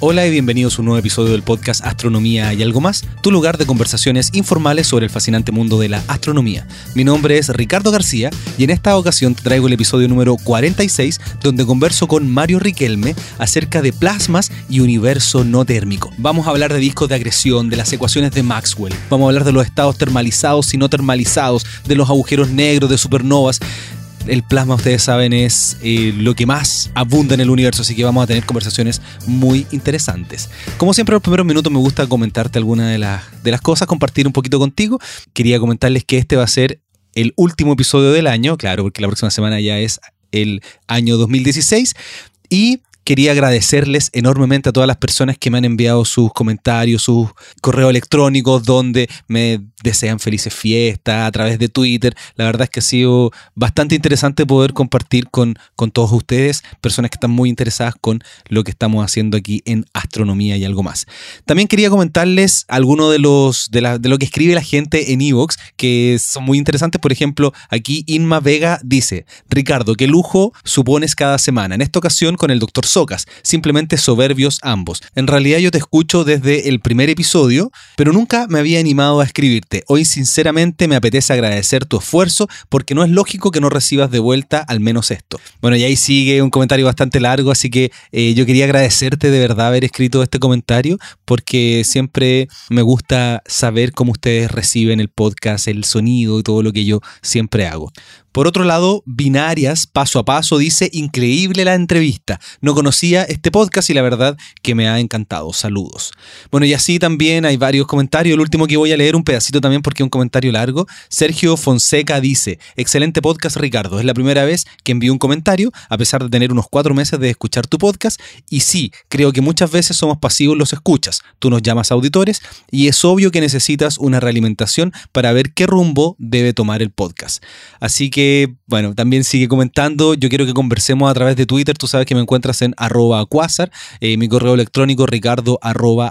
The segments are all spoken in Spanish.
Hola y bienvenidos a un nuevo episodio del podcast Astronomía y algo más, tu lugar de conversaciones informales sobre el fascinante mundo de la astronomía. Mi nombre es Ricardo García y en esta ocasión te traigo el episodio número 46 donde converso con Mario Riquelme acerca de plasmas y universo no térmico. Vamos a hablar de discos de agresión, de las ecuaciones de Maxwell, vamos a hablar de los estados termalizados y no termalizados, de los agujeros negros, de supernovas, el plasma, ustedes saben, es eh, lo que más abunda en el universo, así que vamos a tener conversaciones muy interesantes. Como siempre, en los primeros minutos me gusta comentarte alguna de, las de las cosas, compartir un poquito contigo. Quería comentarles que este va a ser el último episodio del año, claro, porque la próxima semana ya es el año 2016. Y quería agradecerles enormemente a todas las personas que me han enviado sus comentarios, sus correos electrónicos, donde me desean felices fiestas a través de Twitter. La verdad es que ha sido bastante interesante poder compartir con, con todos ustedes, personas que están muy interesadas con lo que estamos haciendo aquí en astronomía y algo más. También quería comentarles algunos de los de, la, de lo que escribe la gente en Evox, que son muy interesantes. Por ejemplo, aquí Inma Vega dice: Ricardo, qué lujo supones cada semana. En esta ocasión con el doctor Socas, simplemente soberbios ambos. En realidad yo te escucho desde el primer episodio, pero nunca me había animado a escribir Hoy sinceramente me apetece agradecer tu esfuerzo porque no es lógico que no recibas de vuelta al menos esto. Bueno, y ahí sigue un comentario bastante largo, así que eh, yo quería agradecerte de verdad haber escrito este comentario porque siempre me gusta saber cómo ustedes reciben el podcast, el sonido y todo lo que yo siempre hago. Por otro lado, Binarias, paso a paso, dice, increíble la entrevista. No conocía este podcast y la verdad que me ha encantado. Saludos. Bueno, y así también hay varios comentarios. El último que voy a leer un pedacito también porque es un comentario largo. Sergio Fonseca dice, excelente podcast Ricardo. Es la primera vez que envío un comentario, a pesar de tener unos cuatro meses de escuchar tu podcast. Y sí, creo que muchas veces somos pasivos los escuchas. Tú nos llamas auditores y es obvio que necesitas una realimentación para ver qué rumbo debe tomar el podcast. Así que bueno, también sigue comentando. Yo quiero que conversemos a través de Twitter. Tú sabes que me encuentras en arroba quasar, eh, mi correo electrónico ricardo arroba.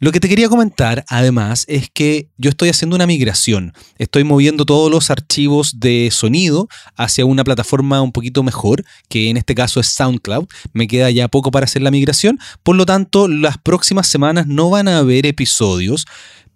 Lo que te quería comentar, además, es que yo estoy haciendo una migración. Estoy moviendo todos los archivos de sonido hacia una plataforma un poquito mejor, que en este caso es SoundCloud. Me queda ya poco para hacer la migración. Por lo tanto, las próximas semanas no van a haber episodios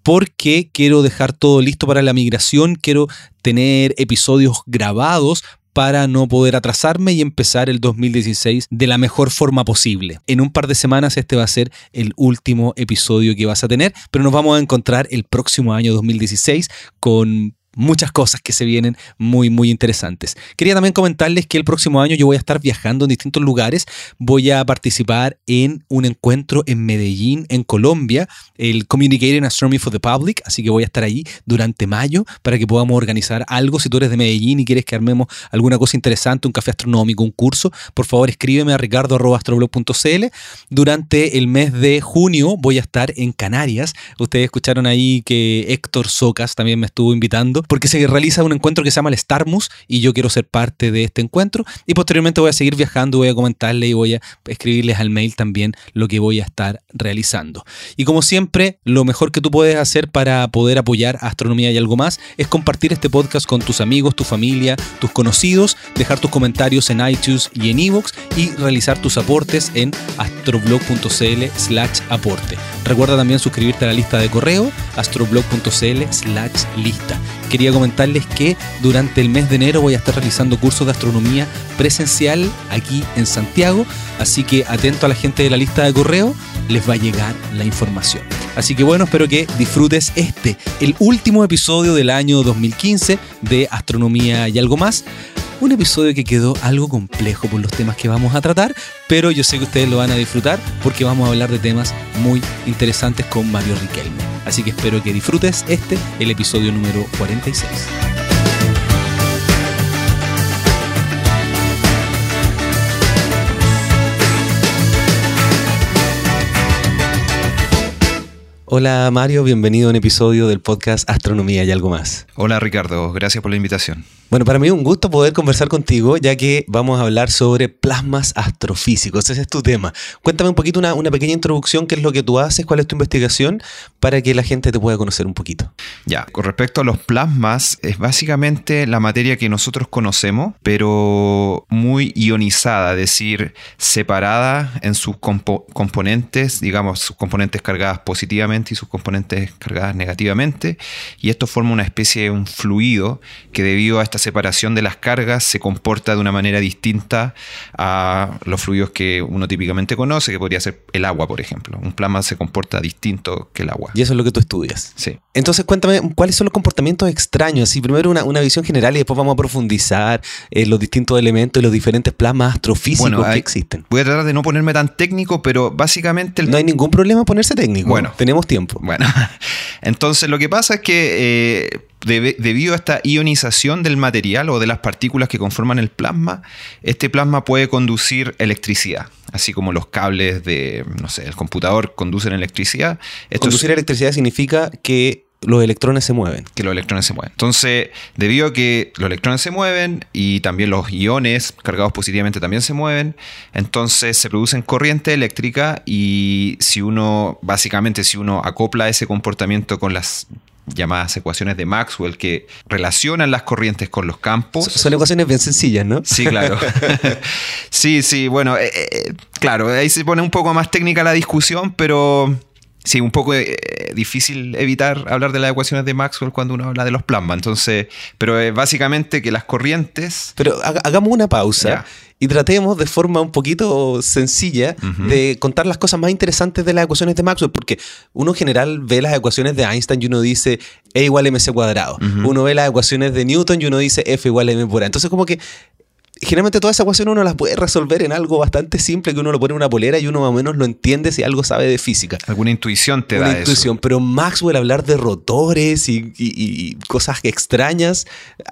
porque quiero dejar todo listo para la migración, quiero tener episodios grabados para no poder atrasarme y empezar el 2016 de la mejor forma posible. En un par de semanas este va a ser el último episodio que vas a tener, pero nos vamos a encontrar el próximo año 2016 con muchas cosas que se vienen muy, muy interesantes. Quería también comentarles que el próximo año yo voy a estar viajando en distintos lugares. Voy a participar en un encuentro en Medellín, en Colombia, el Communicating Astronomy for the Public. Así que voy a estar ahí durante mayo para que podamos organizar algo. Si tú eres de Medellín y quieres que armemos alguna cosa interesante, un café astronómico, un curso, por favor escríbeme a ricardo.astroblog.cl. Durante el mes de junio voy a estar en Canarias. Ustedes escucharon ahí que Héctor Socas también me estuvo invitando porque se realiza un encuentro que se llama el Starmus y yo quiero ser parte de este encuentro y posteriormente voy a seguir viajando, voy a comentarle y voy a escribirles al mail también lo que voy a estar realizando. Y como siempre, lo mejor que tú puedes hacer para poder apoyar Astronomía y algo más es compartir este podcast con tus amigos, tu familia, tus conocidos, dejar tus comentarios en iTunes y en iVoox y realizar tus aportes en astroblog.cl slash aporte. Recuerda también suscribirte a la lista de correo astroblog.cl slash lista quería comentarles que durante el mes de enero voy a estar realizando cursos de astronomía presencial aquí en Santiago, así que atento a la gente de la lista de correo, les va a llegar la información. Así que bueno, espero que disfrutes este, el último episodio del año 2015 de Astronomía y algo más. Un episodio que quedó algo complejo por los temas que vamos a tratar, pero yo sé que ustedes lo van a disfrutar porque vamos a hablar de temas muy interesantes con Mario Riquelme. Así que espero que disfrutes este, el episodio número 46. Hola Mario, bienvenido a un episodio del podcast Astronomía y algo más. Hola Ricardo, gracias por la invitación. Bueno, para mí es un gusto poder conversar contigo, ya que vamos a hablar sobre plasmas astrofísicos. Ese es tu tema. Cuéntame un poquito, una, pequeña introducción, qué es lo que tú haces, cuál es tu investigación, para que la gente te pueda conocer un poquito. Ya, con respecto a los plasmas, es básicamente la materia que nosotros conocemos, pero muy ionizada, es decir, separada en sus componentes, digamos, sus componentes cargadas positivamente y sus componentes cargadas negativamente. Y esto forma una especie de un fluido que debido a esta separación de las cargas se comporta de una manera distinta a los fluidos que uno típicamente conoce, que podría ser el agua, por ejemplo. Un plasma se comporta distinto que el agua. Y eso es lo que tú estudias. Sí. Entonces, cuéntame, ¿cuáles son los comportamientos extraños? Así, primero una, una visión general y después vamos a profundizar en los distintos elementos y los diferentes plasmas astrofísicos que existen. Voy a tratar de no ponerme tan técnico, pero básicamente... No hay ningún problema ponerse técnico. Bueno. Tenemos tiempo. Bueno. Entonces, lo que pasa es que... Eh, debido a esta ionización del material o de las partículas que conforman el plasma, este plasma puede conducir electricidad, así como los cables de, no sé, el computador conducen electricidad. conducir electricidad significa que los electrones se mueven. Que los electrones se mueven. Entonces, debido a que los electrones se mueven y también los iones cargados positivamente también se mueven, entonces se producen corriente eléctrica y si uno, básicamente, si uno acopla ese comportamiento con las llamadas ecuaciones de Maxwell que relacionan las corrientes con los campos. Son ecuaciones bien sencillas, ¿no? Sí, claro. sí, sí, bueno, eh, eh, claro, ahí se pone un poco más técnica la discusión, pero sí, un poco eh, difícil evitar hablar de las ecuaciones de Maxwell cuando uno habla de los plasmas. Entonces, pero es básicamente que las corrientes. Pero hagamos una pausa y tratemos de forma un poquito sencilla de contar las cosas más interesantes de las ecuaciones de Maxwell, porque uno en general ve las ecuaciones de Einstein y uno dice E igual a mc cuadrado. Uno ve las ecuaciones de Newton y uno dice F igual a m por A. Entonces, como que generalmente toda esa ecuación uno las puede resolver en algo bastante simple que uno lo pone en una polera y uno más o menos lo entiende si algo sabe de física. Alguna intuición te da Una intuición, pero Maxwell hablar de rotores y, cosas extrañas,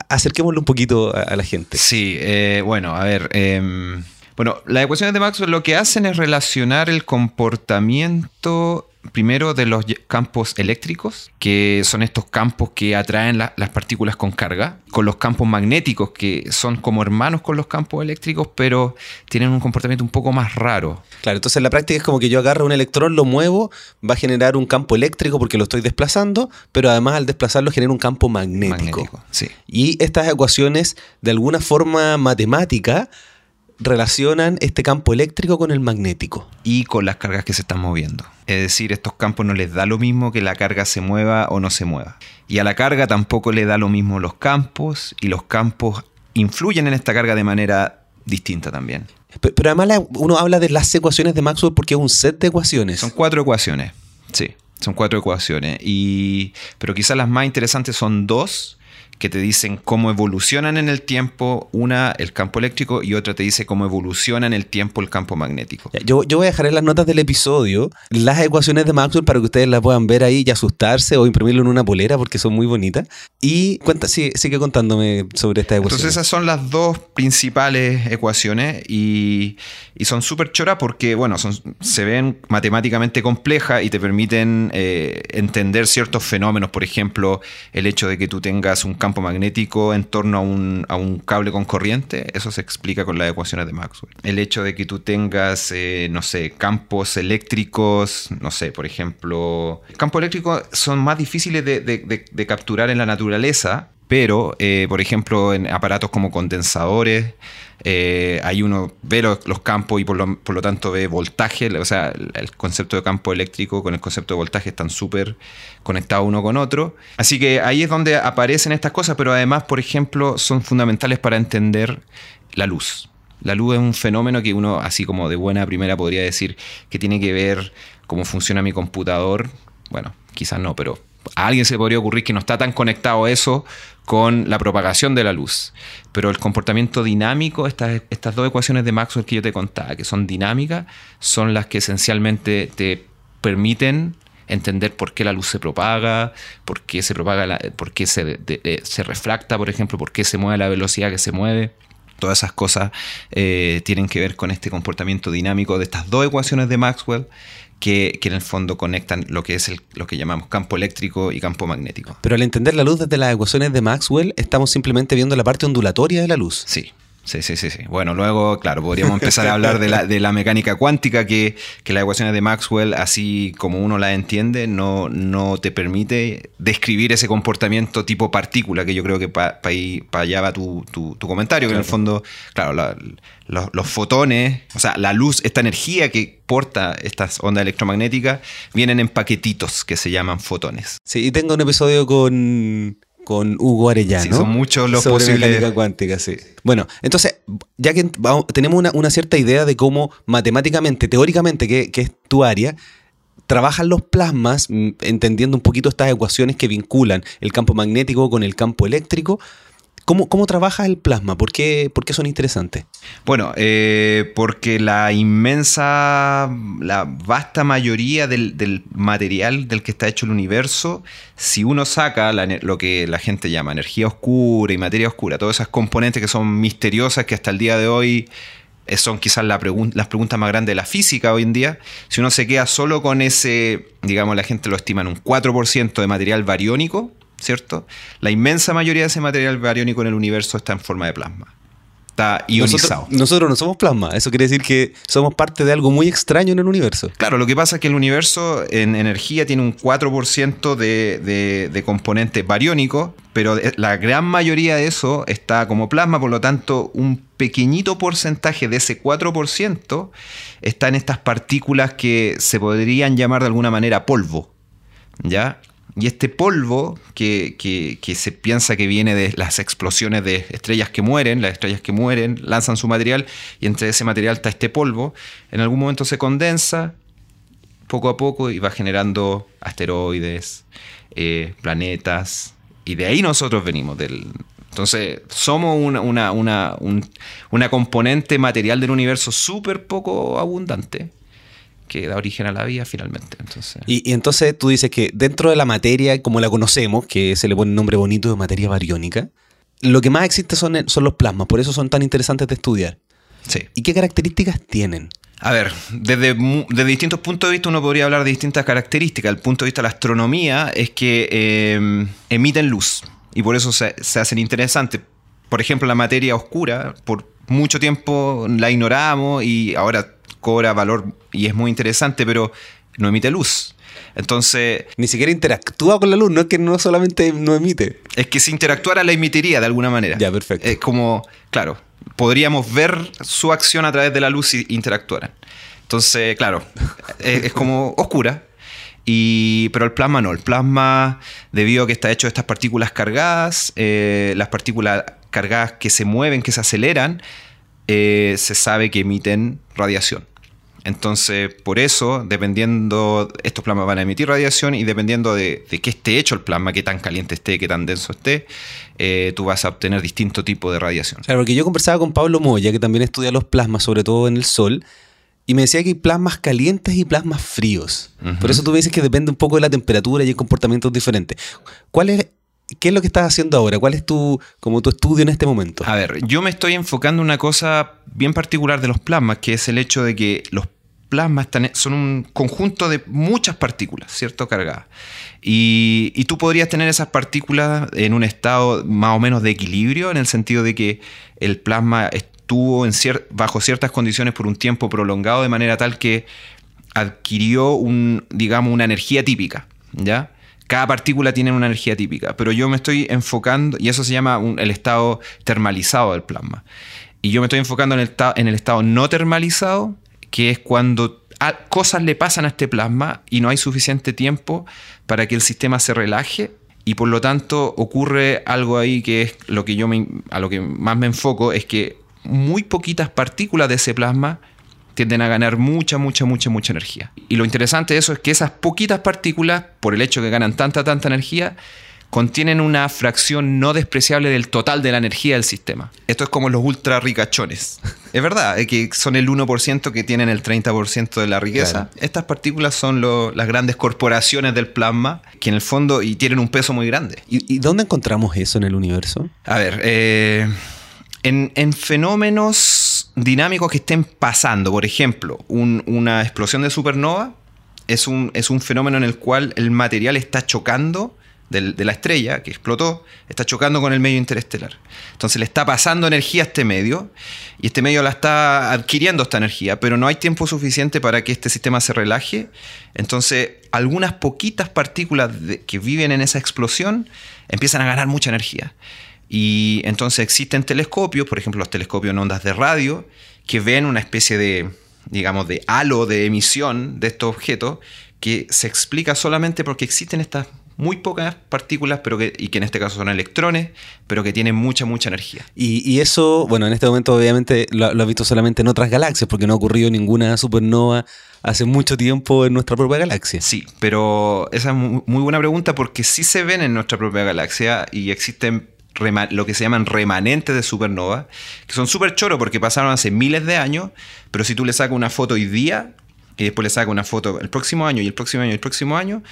acerquémoslo un poquito a, la gente. Sí, eh, bueno, a ver... Em, bueno, las ecuaciones de Maxwell lo que hacen es relacionar el comportamiento primero de los campos eléctricos, que son estos campos que atraen las partículas con carga, con los campos magnéticos, que son como hermanos con los campos eléctricos, pero tienen un comportamiento un poco más raro. Claro, entonces en la práctica es como que yo agarro un electrón, lo muevo, va a generar un campo eléctrico porque lo estoy desplazando, pero además al desplazarlo genera un campo magnético. magnético sí. Y estas ecuaciones, de alguna forma matemática, relacionan este campo eléctrico con el magnético. Y con las cargas que se están moviendo. Es decir, estos campos no les da lo mismo que la carga se mueva o no se mueva. Y a la carga tampoco le da lo mismo los campos y los campos influyen en esta carga de manera distinta también. Pero, además uno habla de las ecuaciones de Maxwell porque es un set de ecuaciones. Son cuatro ecuaciones, sí. Son cuatro ecuaciones. Y, pero quizás las más interesantes son dos que te dicen cómo evolucionan en el tiempo, una el campo eléctrico y otra te dice cómo evoluciona en el tiempo el campo magnético. Yo, yo voy a dejar en las notas del episodio las ecuaciones de Maxwell para que ustedes las puedan ver ahí y asustarse o imprimirlo en una polera porque son muy bonitas. Y cuenta, sigue, sigue contándome sobre esta ecuación. Entonces esas son las dos principales ecuaciones y, y son súper choras porque, bueno, son, se ven matemáticamente complejas y te permiten eh, entender ciertos fenómenos. Por ejemplo, el hecho de que tú tengas un campo campo magnético en torno a un, a un, cable con corriente, eso se explica con las ecuaciones de Maxwell. El hecho de que tú tengas, eh, no sé, campos eléctricos, no sé, por ejemplo, campos eléctricos son más difíciles de, de, capturar en la naturaleza, pero, eh, por ejemplo, en aparatos como condensadores, eh, ahí uno ve los, campos y por lo, tanto ve voltaje, o sea, el, concepto de campo eléctrico con el concepto de voltaje están súper conectados uno con otro. Así que ahí es donde aparecen estas cosas, pero además, por ejemplo, son fundamentales para entender la luz. La luz es un fenómeno que uno, así como de buena primera, podría decir que tiene que ver cómo funciona mi computador. Bueno, quizás no, pero a alguien se podría ocurrir que no está tan conectado eso con la propagación de la luz. Pero el comportamiento dinámico, estas, estas dos ecuaciones de Maxwell que yo te contaba, que son dinámicas, son las que esencialmente te permiten entender por qué la luz se propaga, por qué se propaga, por qué se, eh, se refracta, por ejemplo, por qué se mueve la velocidad que se mueve. Todas esas cosas eh, tienen que ver con este comportamiento dinámico de estas dos ecuaciones de Maxwell que, que en el fondo conectan lo que es el, lo que llamamos campo eléctrico y campo magnético. Pero al entender la luz desde las ecuaciones de Maxwell, estamos simplemente viendo la parte ondulatoria de la luz. Sí. Sí, sí, sí, sí. Bueno, luego, claro, podríamos empezar a hablar de la, de la mecánica cuántica, que, que, las ecuaciones de Maxwell, así como uno las entiende, no, no te permite describir ese comportamiento tipo partícula, que yo creo que para pa allá va tu, tu, tu comentario, que en el fondo, claro, la, los, los, fotones, o sea, la luz, esta energía que porta estas ondas electromagnéticas, vienen en paquetitos que se llaman fotones. Sí, y tengo un episodio con con Hugo Arellano. Sí, son muchos los sobre posibles. mecánica cuántica, sí. Bueno, entonces, ya que vamos, tenemos una, una, cierta idea de cómo matemáticamente, teóricamente, que, que, es tu área, trabajan los plasmas, entendiendo un poquito estas ecuaciones que vinculan el campo magnético con el campo eléctrico. ¿Cómo, ¿Cómo, trabaja el plasma? ¿Por qué, por qué son interesantes? Bueno, eh, porque la inmensa, la vasta mayoría del, del, material del que está hecho el universo, si uno saca lo que la gente llama energía oscura y materia oscura, todas esas componentes que son misteriosas que hasta el día de hoy eh, son quizás las preguntas más grandes de la física hoy en día, si uno se queda solo con ese, digamos, la gente lo estima en un 4% de material bariónico, ¿cierto? La inmensa mayoría de ese material bariónico en el universo está en forma de plasma. Está ionizado. Nosotros, nosotros, no somos plasma. Eso quiere decir que somos parte de algo muy extraño en el universo. Claro, lo que pasa es que el universo en energía tiene un 4% de, de, de componente bariónico, pero la gran mayoría de eso está como plasma, por lo tanto, un pequeñito porcentaje de ese 4% está en estas partículas que se podrían llamar de alguna manera polvo. ¿Ya? Y este polvo que, se piensa que viene de las explosiones de estrellas que mueren, las estrellas que mueren lanzan su material y entre ese material está este polvo, en algún momento se condensa poco a poco y va generando asteroides, eh, planetas, y de ahí nosotros venimos. Del, entonces somos una, una, una, un, una componente material del universo súper poco abundante que da origen a la vida finalmente. Entonces. Y, y, entonces tú dices que dentro de la materia, como la conocemos, que se le pone un nombre bonito de materia bariónica, lo que más existe son, son los plasmas, por eso son tan interesantes de estudiar. Sí. ¿Y qué características tienen? A ver, desde, desde, distintos puntos de vista uno podría hablar de distintas características. El punto de vista de la astronomía es que eh, emiten luz y por eso se, se hacen interesantes. Por ejemplo, la materia oscura, por mucho tiempo la ignoramos y ahora cobra valor y es muy interesante, pero no emite luz. Entonces. Ni siquiera interactúa con la luz, no es que no solamente no emite. Es que si interactuara la emitiría de alguna manera. Ya, perfecto. Es como, claro, podríamos ver su acción a través de la luz si interactuaran. Entonces, claro, es, es como oscura. Y, pero el plasma no, el plasma, debido a que está hecho de estas partículas cargadas, eh, las partículas cargadas que se mueven, que se aceleran, eh, se sabe que emiten radiación. Entonces, por eso, dependiendo, estos plasmas van a emitir radiación y dependiendo de, de qué esté hecho el plasma, qué tan caliente esté, qué tan denso esté, eh, tú vas a obtener distinto tipo de radiación. Claro, porque yo conversaba con Pablo Moya, que también estudia los plasmas, sobre todo en el Sol, y me decía que hay plasmas calientes y plasmas fríos. Uh -huh. Por eso tú me dices que depende un poco de la temperatura y hay comportamientos diferentes. ¿Cuál es ¿Qué es lo que estás haciendo ahora? ¿Cuál es tu, como tu estudio en este momento? A ver, yo me estoy enfocando en una cosa bien particular de los plasmas, que es el hecho de que los plasmas son un conjunto de muchas partículas, ¿cierto? Cargadas. Y, y, tú podrías tener esas partículas en un estado más o menos de equilibrio, en el sentido de que el plasma estuvo en cier bajo ciertas condiciones por un tiempo prolongado, de manera tal que adquirió un, digamos, una energía típica, ¿ya? Cada partícula tiene una energía típica, pero yo me estoy enfocando, y eso se llama el estado termalizado del plasma. Y yo me estoy enfocando en el, en el estado no termalizado, que es cuando cosas le pasan a este plasma y no hay suficiente tiempo para que el sistema se relaje y por lo tanto ocurre algo ahí que es lo que yo me, a lo que más me enfoco es que muy poquitas partículas de ese plasma tienden a ganar mucha, mucha, mucha, mucha energía. Y lo interesante de eso es que esas poquitas partículas, por el hecho de que ganan tanta, tanta energía, contienen una fracción no despreciable del total de la energía del sistema. Esto es como los ultra ricachones. es verdad, es que son el 1% que tienen el 30% de la riqueza. Claro. Estas partículas son lo, las grandes corporaciones del plasma, que en el fondo y tienen un peso muy grande. ¿Y, y dónde encontramos eso en el universo? A ver, eh, en, en fenómenos dinámicos que estén pasando. Por ejemplo, un, una explosión de supernova es un, es un fenómeno en el cual el material está chocando de la estrella que explotó, está chocando con el medio interestelar. Entonces le está pasando energía a este medio y este medio la está adquiriendo esta energía, pero no hay tiempo suficiente para que este sistema se relaje. Entonces algunas poquitas partículas que viven en esa explosión empiezan a ganar mucha energía. Y entonces existen telescopios, por ejemplo los telescopios en ondas de radio, que ven una especie de, digamos, de halo de emisión de estos objetos que se explica solamente porque existen estas muy pocas partículas, pero que, y que en este caso son electrones, pero que tienen mucha, mucha energía. Y, eso, bueno, en este momento obviamente lo, lo has visto solamente en otras galaxias, porque no ha ocurrido ninguna supernova hace mucho tiempo en nuestra propia galaxia. Sí, pero esa es muy buena pregunta porque sí se ven en nuestra propia galaxia y existen lo que se llaman remanentes de supernova, que son súper choros porque pasaron hace miles de años, pero si tú le sacas una foto hoy día y después le sacas una foto el próximo año y el próximo año y el próximo año,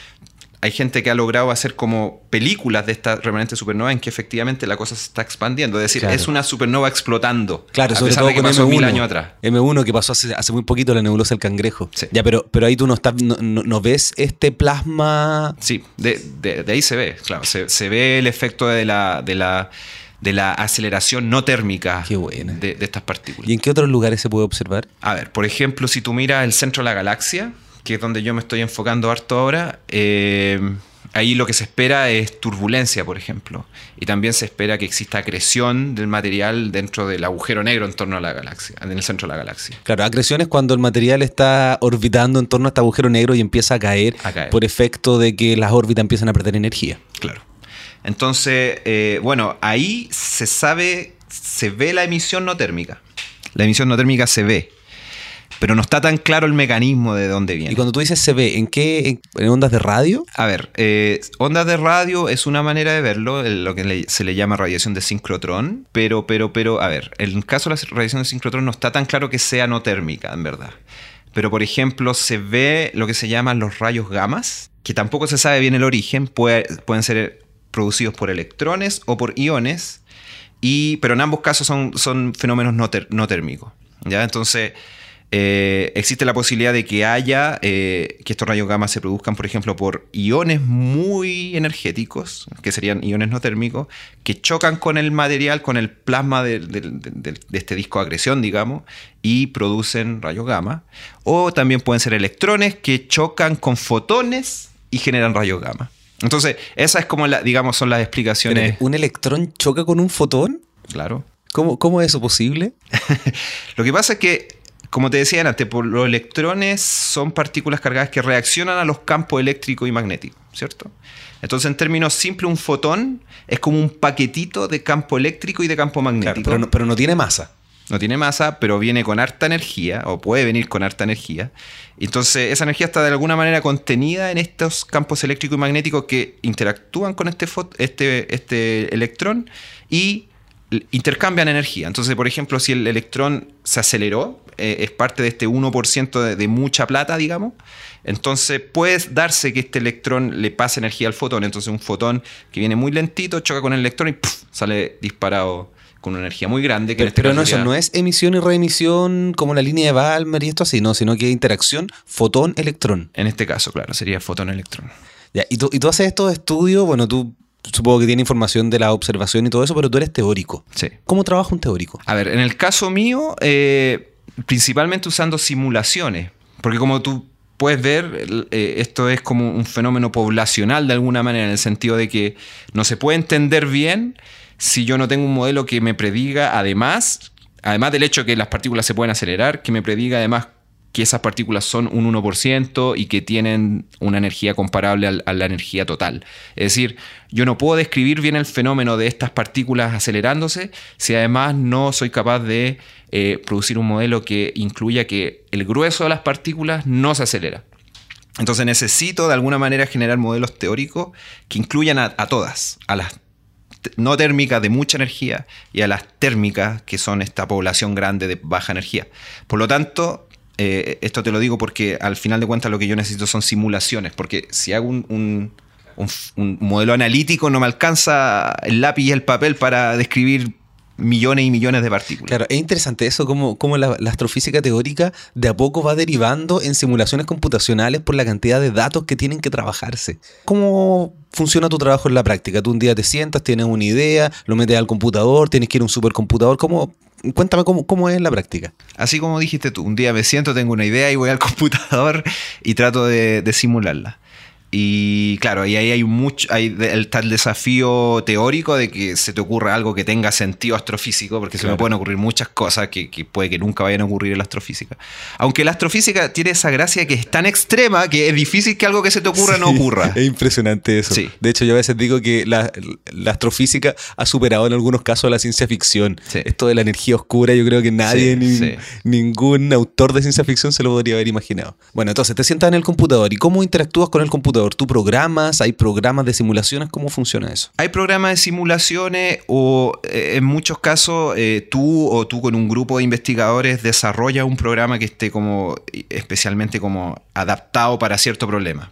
hay gente que ha logrado hacer como películas de esta remanente supernova en que efectivamente la cosa se está expandiendo. Es decir, es una supernova explotando. Claro, sobre todo que pasó M1, mil años atrás. M1 que pasó hace, hace, muy poquito la nebulosa del cangrejo. Ya, pero, pero ahí tú no, estás, no, ves este plasma. Sí, de, de, ahí se ve, claro. Se, se, ve el efecto de la, de la, de la aceleración no térmica de, de estas partículas. ¿Y en qué otros lugares se puede observar? A ver, por ejemplo, si tú miras el centro de la galaxia que es donde yo me estoy enfocando harto ahora, eh, ahí lo que se espera es turbulencia, por ejemplo. Y también se espera que exista acreción del material dentro del agujero negro en torno a la galaxia, en el centro de la galaxia. Claro, acreción es cuando el material está orbitando en torno a este agujero negro y empieza a caer, por efecto de que las órbitas empiezan a perder energía. Claro. Entonces, eh, bueno, ahí se sabe, se ve la emisión no térmica. La emisión no térmica se ve pero no está tan claro el mecanismo de dónde viene. Y cuando tú dices se ve, ¿en qué? ¿En ondas de radio? A ver, eh, ondas de radio es una manera de verlo, lo que se le llama radiación de sincrotrón, pero, pero, pero, a ver, en el caso de la radiación de sincrotrón no está tan claro que sea no térmica, en verdad. Pero, por ejemplo, se ve lo que se llaman los rayos gamas, que tampoco se sabe bien el origen, pueden ser producidos por electrones o por iones, y, pero en ambos casos son, son fenómenos no, no térmicos. ¿ya? Entonces, eh, existe la posibilidad de que haya, eh, que estos rayos gamma se produzcan, por ejemplo, por iones muy energéticos, que serían iones no térmicos, que chocan con el material, con el plasma de, este disco de agresión, digamos, y producen rayos gamma. O también pueden ser electrones que chocan con fotones y generan rayos gamma. Entonces, esas es como, la, digamos, son las explicaciones. ¿Un electrón choca con un fotón? Claro. ¿Cómo, cómo es eso posible? Lo que pasa es que como te decía antes, los electrones son partículas cargadas que reaccionan a los campos eléctrico y magnético, ¿cierto? Entonces, en términos simples, un fotón es como un paquetito de campo eléctrico y de campo magnético. pero, no, tiene masa. No tiene masa, pero viene con harta energía, o puede venir con harta energía. Entonces, esa energía está de alguna manera contenida en estos campos eléctricos y magnéticos que interactúan con este, este, este electrón y intercambian energía. Entonces, por ejemplo, si el electrón se aceleró, eh, es parte de este 1% de, mucha plata, digamos, entonces puede darse que este electrón le pase energía al fotón. Entonces, un fotón que viene muy lentito choca con el electrón y sale disparado con una energía muy grande. Que pero, este no, eso no es emisión y reemisión como la línea de Balmer y esto así, no, sino que interacción fotón-electrón. En este caso, claro, sería fotón-electrón. y, tú, y tú haces estos estudios, bueno, tú supongo que tiene información de la observación y todo eso, pero tú eres teórico. Sí. ¿Cómo trabaja un teórico? A ver, en el caso mío, eh, principalmente usando simulaciones, porque como tú puedes ver, eh, esto es como un fenómeno poblacional de alguna manera, en el sentido de que no se puede entender bien si yo no tengo un modelo que me prediga, además, además del hecho de que las partículas se pueden acelerar, que me prediga además que esas partículas son un 1% y que tienen una energía comparable a la energía total. Es decir, yo no puedo describir bien el fenómeno de estas partículas acelerándose si además no soy capaz de eh, producir un modelo que incluya que el grueso de las partículas no se acelera. Entonces necesito de alguna manera generar modelos teóricos que incluyan a, a todas, a las no térmicas de mucha energía y a las térmicas que son esta población grande de baja energía. Por lo tanto, eh, esto te lo digo porque al final de cuentas lo que yo necesito son simulaciones, porque si hago un, modelo analítico no me alcanza el lápiz y el papel para describir millones y millones de partículas. Claro, es interesante eso, como, como la, la, astrofísica teórica de a poco va derivando en simulaciones computacionales por la cantidad de datos que tienen que trabajarse. ¿Cómo funciona tu trabajo en la práctica? Tú un día te sientas, tienes una idea, lo metes al computador, tienes que ir a un supercomputador. ¿Cómo, Cuéntame cómo, cómo, es en la práctica. Así como dijiste tú, un día me siento, tengo una idea y voy al computador y trato de, de simularla. Y claro, y ahí hay mucho, hay el tal desafío teórico de que se te ocurra algo que tenga sentido astrofísico, porque se me pueden ocurrir muchas cosas que, que, puede que nunca vayan a ocurrir en la astrofísica. Aunque la astrofísica tiene esa gracia que es tan extrema que es difícil que algo que se te ocurra sí, no ocurra. Es impresionante eso. Sí. De hecho, yo a veces digo que la, la, astrofísica ha superado en algunos casos a la ciencia ficción. Sí. Esto de la energía oscura, yo creo que nadie, ni, ningún autor de ciencia ficción se lo podría haber imaginado. Bueno, entonces te sientas en el computador y cómo interactúas con el computador. ¿Tú programas? ¿Hay programas de simulaciones? ¿Cómo funciona eso? Hay programas de simulaciones o eh, en muchos casos eh, tú o tú con un grupo de investigadores desarrollas un programa que esté como especialmente como adaptado para cierto problema.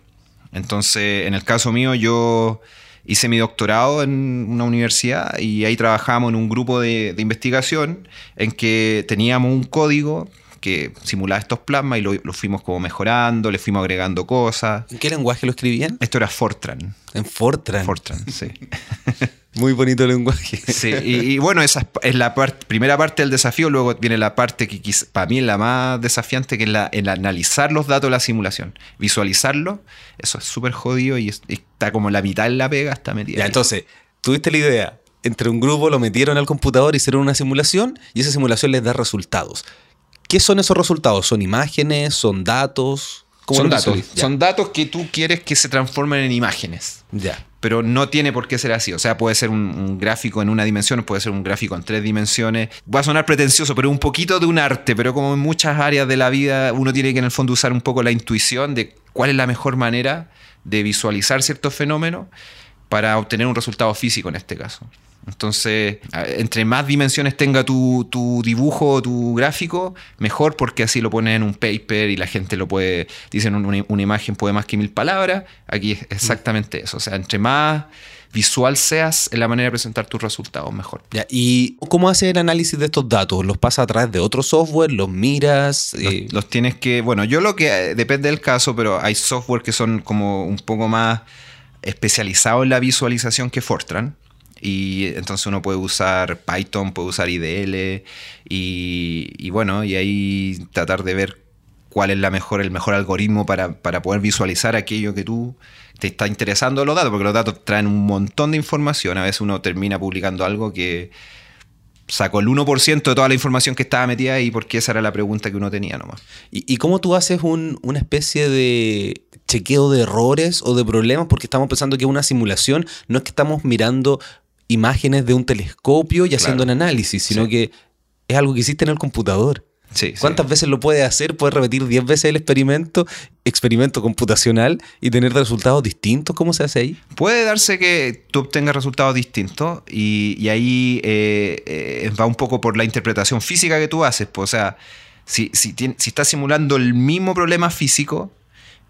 Entonces, en el caso mío, yo hice mi doctorado en una universidad y ahí trabajamos en un grupo de, de investigación en que teníamos un código que simulaba estos plasmas y lo, lo, fuimos como mejorando, le fuimos agregando cosas. ¿En qué lenguaje lo escribían? Esto era Fortran. En Fortran. Fortran, sí. Muy bonito el lenguaje. Sí, y, y bueno, esa es la part, primera parte del desafío, luego viene la parte que quizá, para mí es la más desafiante, que es la, el analizar los datos de la simulación, visualizarlo, eso es súper jodido y, es, está como la mitad en la pega, está metida. Ya, ahí. entonces, tuviste la idea, entre un grupo lo metieron al computador, hicieron una simulación y esa simulación les da resultados. ¿Qué son esos resultados? ¿Son imágenes? ¿Son datos? Son datos. Son datos que tú quieres que se transformen en imágenes. Ya. Pero no tiene por qué ser así. O sea, puede ser un, un, gráfico en una dimensión, puede ser un gráfico en tres dimensiones. Va a sonar pretencioso, pero un poquito de un arte. Pero como en muchas áreas de la vida, uno tiene que en el fondo usar un poco la intuición de cuál es la mejor manera de visualizar ciertos fenómenos para obtener un resultado físico en este caso. Entonces, entre más dimensiones tenga tu, tu dibujo o tu gráfico, mejor porque así lo pones en un paper y la gente lo puede, dicen una, una imagen puede más que mil palabras. Aquí es exactamente eso. O sea, entre más visual seas en la manera de presentar tus resultados, mejor. Ya, ¿Y cómo hace el análisis de estos datos? ¿Los pasa a través de otro software? ¿Los miras? Los, eh... los tienes que, bueno, yo lo que, depende del caso, pero hay software que son como un poco más especializados en la visualización que Fortran. Y entonces uno puede usar Python, puede usar IDL y, y, bueno, y ahí tratar de ver cuál es la mejor, el mejor algoritmo para, para, poder visualizar aquello que tú te está interesando los datos, porque los datos traen un montón de información. A veces uno termina publicando algo que sacó el 1% de toda la información que estaba metida ahí porque esa era la pregunta que uno tenía nomás. ¿Y, cómo tú haces un, una especie de chequeo de errores o de problemas? Porque estamos pensando que es una simulación, no es que estamos mirando imágenes de un telescopio y haciendo Claro. un análisis, sino Sí. que es algo que existe en el computador. Sí, ¿Cuántas sí. veces lo puede hacer? Puede repetir 10 veces el experimento, experimento computacional y tener resultados distintos. ¿Cómo se hace ahí? Puede darse que tú obtengas resultados distintos y, y ahí eh, eh, va un poco por la interpretación física que tú haces. Pues, o sea, si, si, si estás simulando el mismo problema físico,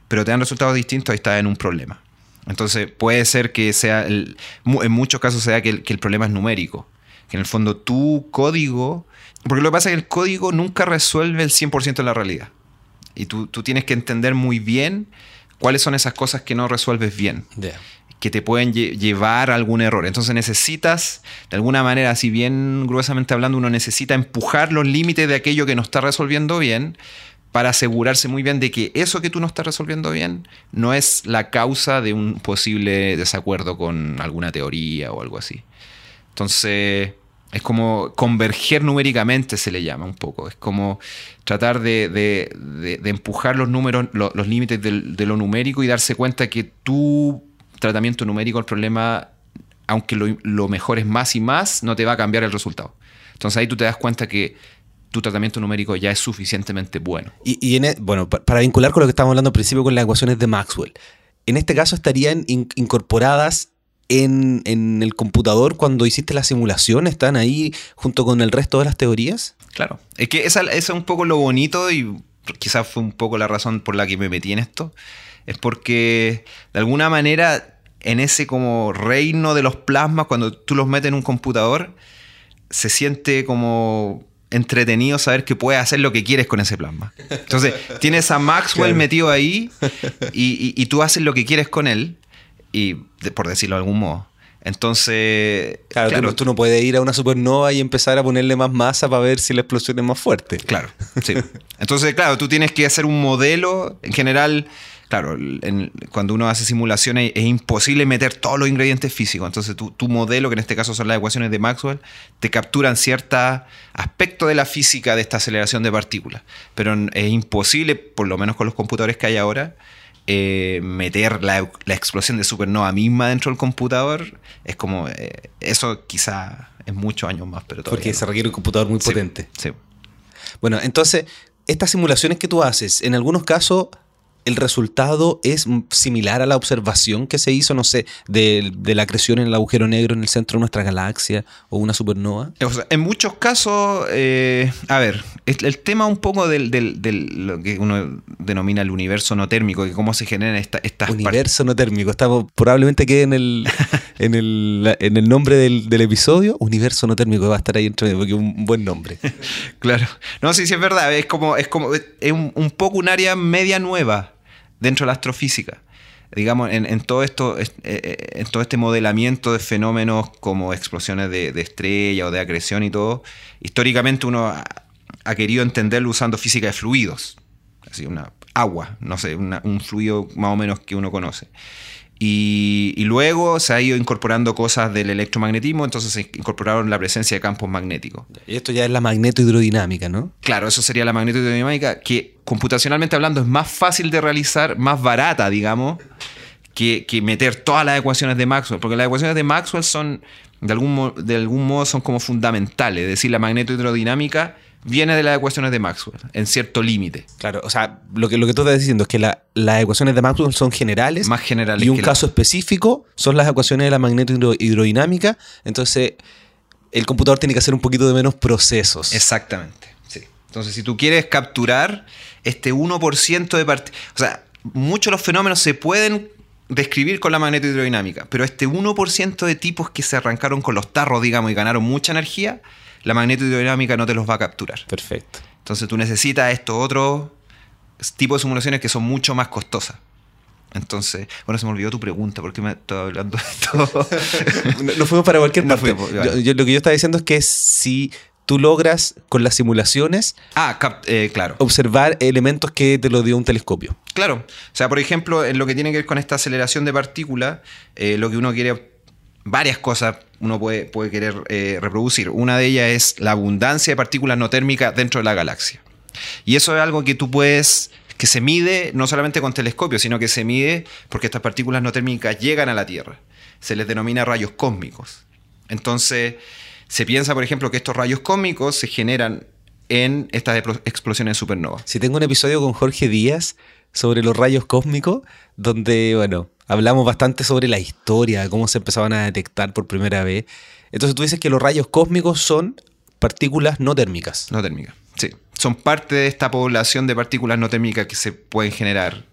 pero te dan resultados distintos, ahí estás en un problema. Entonces puede ser que sea, el- en muchos casos sea que el, que el problema es numérico. Que en el fondo tu código, porque lo que pasa es que el código nunca resuelve el 100% de la realidad. Y tú, tú tienes que entender muy bien cuáles son esas cosas que no resuelves bien que te pueden lle- llevar a algún error. Entonces necesitas, de alguna manera, si bien gruesamente hablando, uno necesita empujar los límites de aquello que no está resolviendo bien para asegurarse muy bien de que eso que tú no estás resolviendo bien no es la causa de un posible desacuerdo con alguna teoría o algo así. Entonces, es como converger numéricamente, se le llama un poco. Es como tratar de, empujar los números, lo- los límites de lo numérico y darse cuenta que tu tratamiento numérico, el problema, aunque lo, lo mejores más y más, no te va a cambiar el resultado. Entonces ahí tú te das cuenta que tu tratamiento numérico ya es suficientemente bueno. Y, y en e- bueno, pa- para vincular con lo que estábamos hablando al principio con las ecuaciones de Maxwell, en este caso estarían in- incorporadas en, en el computador cuando hiciste la simulación, están ahí junto con el resto de las teorías. Claro. Es que esa, esa es un poco lo bonito y quizás fue un poco la razón por la que me metí en esto. Es porque de alguna manera en ese como reino de los plasmas, cuando tú los metes en un computador, se siente como entretenido saber que puedes hacer lo que quieres con ese plasma. Entonces, tienes a Maxwell metido ahí y, tú haces lo que quieres con él, y por decirlo de algún modo. Entonces. Claro, Tú, no, puedes ir a una supernova y empezar a ponerle más masa para ver si la explosión es más fuerte. Claro, sí. Entonces, claro, tú tienes que hacer un modelo. En general, claro, cuando uno hace simulaciones es imposible meter todos los ingredientes físicos. Entonces, tu, tu modelo, que en este caso son las ecuaciones de Maxwell, te capturan ciertos aspectos de la física de esta aceleración de partículas. Pero es imposible, por lo menos con los computadores que hay ahora, eh, meter la, explosión de supernova misma dentro del computador, es como, eh, eso quizá es muchos años más, pero Porque se requiere un computador muy potente. Sí. Bueno, entonces, estas simulaciones que tú haces, en algunos casos el resultado es similar a la observación que se hizo, no sé, de, la creación en el agujero negro en el centro de nuestra galaxia o una supernova? en muchos casos, eh, a ver, el, tema un poco del, lo que uno denomina el universo no térmico, que cómo se generan esta, estas Universo no térmico, estamos, probablemente quede en el, en el, en el nombre del, episodio, universo no térmico, va a estar ahí entre porque es un buen nombre. claro. No, sí, sí, es verdad, es como, es como, es un poco un área media nueva dentro de la astrofísica. Digamos, en, todo esto, eh, eh, todo este modelamiento de fenómenos como explosiones de, estrella o de acreción y todo, históricamente uno ha, querido entenderlo usando física de fluidos. Así, una agua, no sé, un fluido más o menos que uno conoce. Y, luego se ha ido incorporando cosas del electromagnetismo, entonces se incorporaron la presencia de campos magnéticos. Y esto ya es la magnetohidrodinámica, ¿no? Claro, eso sería la magnetohidrodinámica, que computacionalmente hablando es más fácil de realizar, más barata, digamos, que, meter todas las ecuaciones de Maxwell, porque las ecuaciones de Maxwell son, de algún, de algún modo, son como fundamentales, es decir, la magnetohidrodinámica viene de las ecuaciones de Maxwell, en cierto límite. Claro, o sea, lo que, lo que tú estás diciendo es que las ecuaciones de Maxwell son generales. Más generales. Y un caso específico son las ecuaciones de la magnetohidrodinámica. Entonces, el computador tiene que hacer un poquito de menos procesos. Exactamente, sí. Entonces, si tú quieres capturar este 1% de partículas... O sea, muchos de los fenómenos se pueden describir con la magnetohidrodinámica, pero este 1% de tipos que se arrancaron con los tarros, digamos, y ganaron mucha energía la magnetodinámica no te los va a capturar. Perfecto. Entonces tú necesitas estos otros tipos de simulaciones que son mucho más costosas. Entonces, bueno, se me olvidó tu pregunta, ¿por qué me estaba hablando de esto? no, fuimos para cualquier parte. lo que yo estaba diciendo es que si tú logras con las simulaciones ah, eh, claro. observar elementos que te lo dio un telescopio. Claro. O sea, por ejemplo, en lo que tiene que ver con esta aceleración de partículas, eh, lo que uno quiere varias cosas uno puede, puede querer eh, reproducir. Una de ellas es la abundancia de partículas no térmicas dentro de la galaxia. Y eso es algo que tú puedes, que se mide no solamente con telescopios, sino que se mide porque estas partículas no térmicas llegan a la Tierra. Se les denomina rayos cósmicos. Entonces, se piensa, por ejemplo, que estos rayos cósmicos se generan en estas explosiones supernova. Si tengo un episodio con Jorge Díaz sobre los rayos cósmicos, donde, bueno, hablamos bastante sobre la historia, cómo se empezaban a detectar por primera vez. Entonces tú dices que los rayos cósmicos son partículas no térmicas. No térmicas, sí. Son parte de esta población de partículas no térmicas que se pueden generar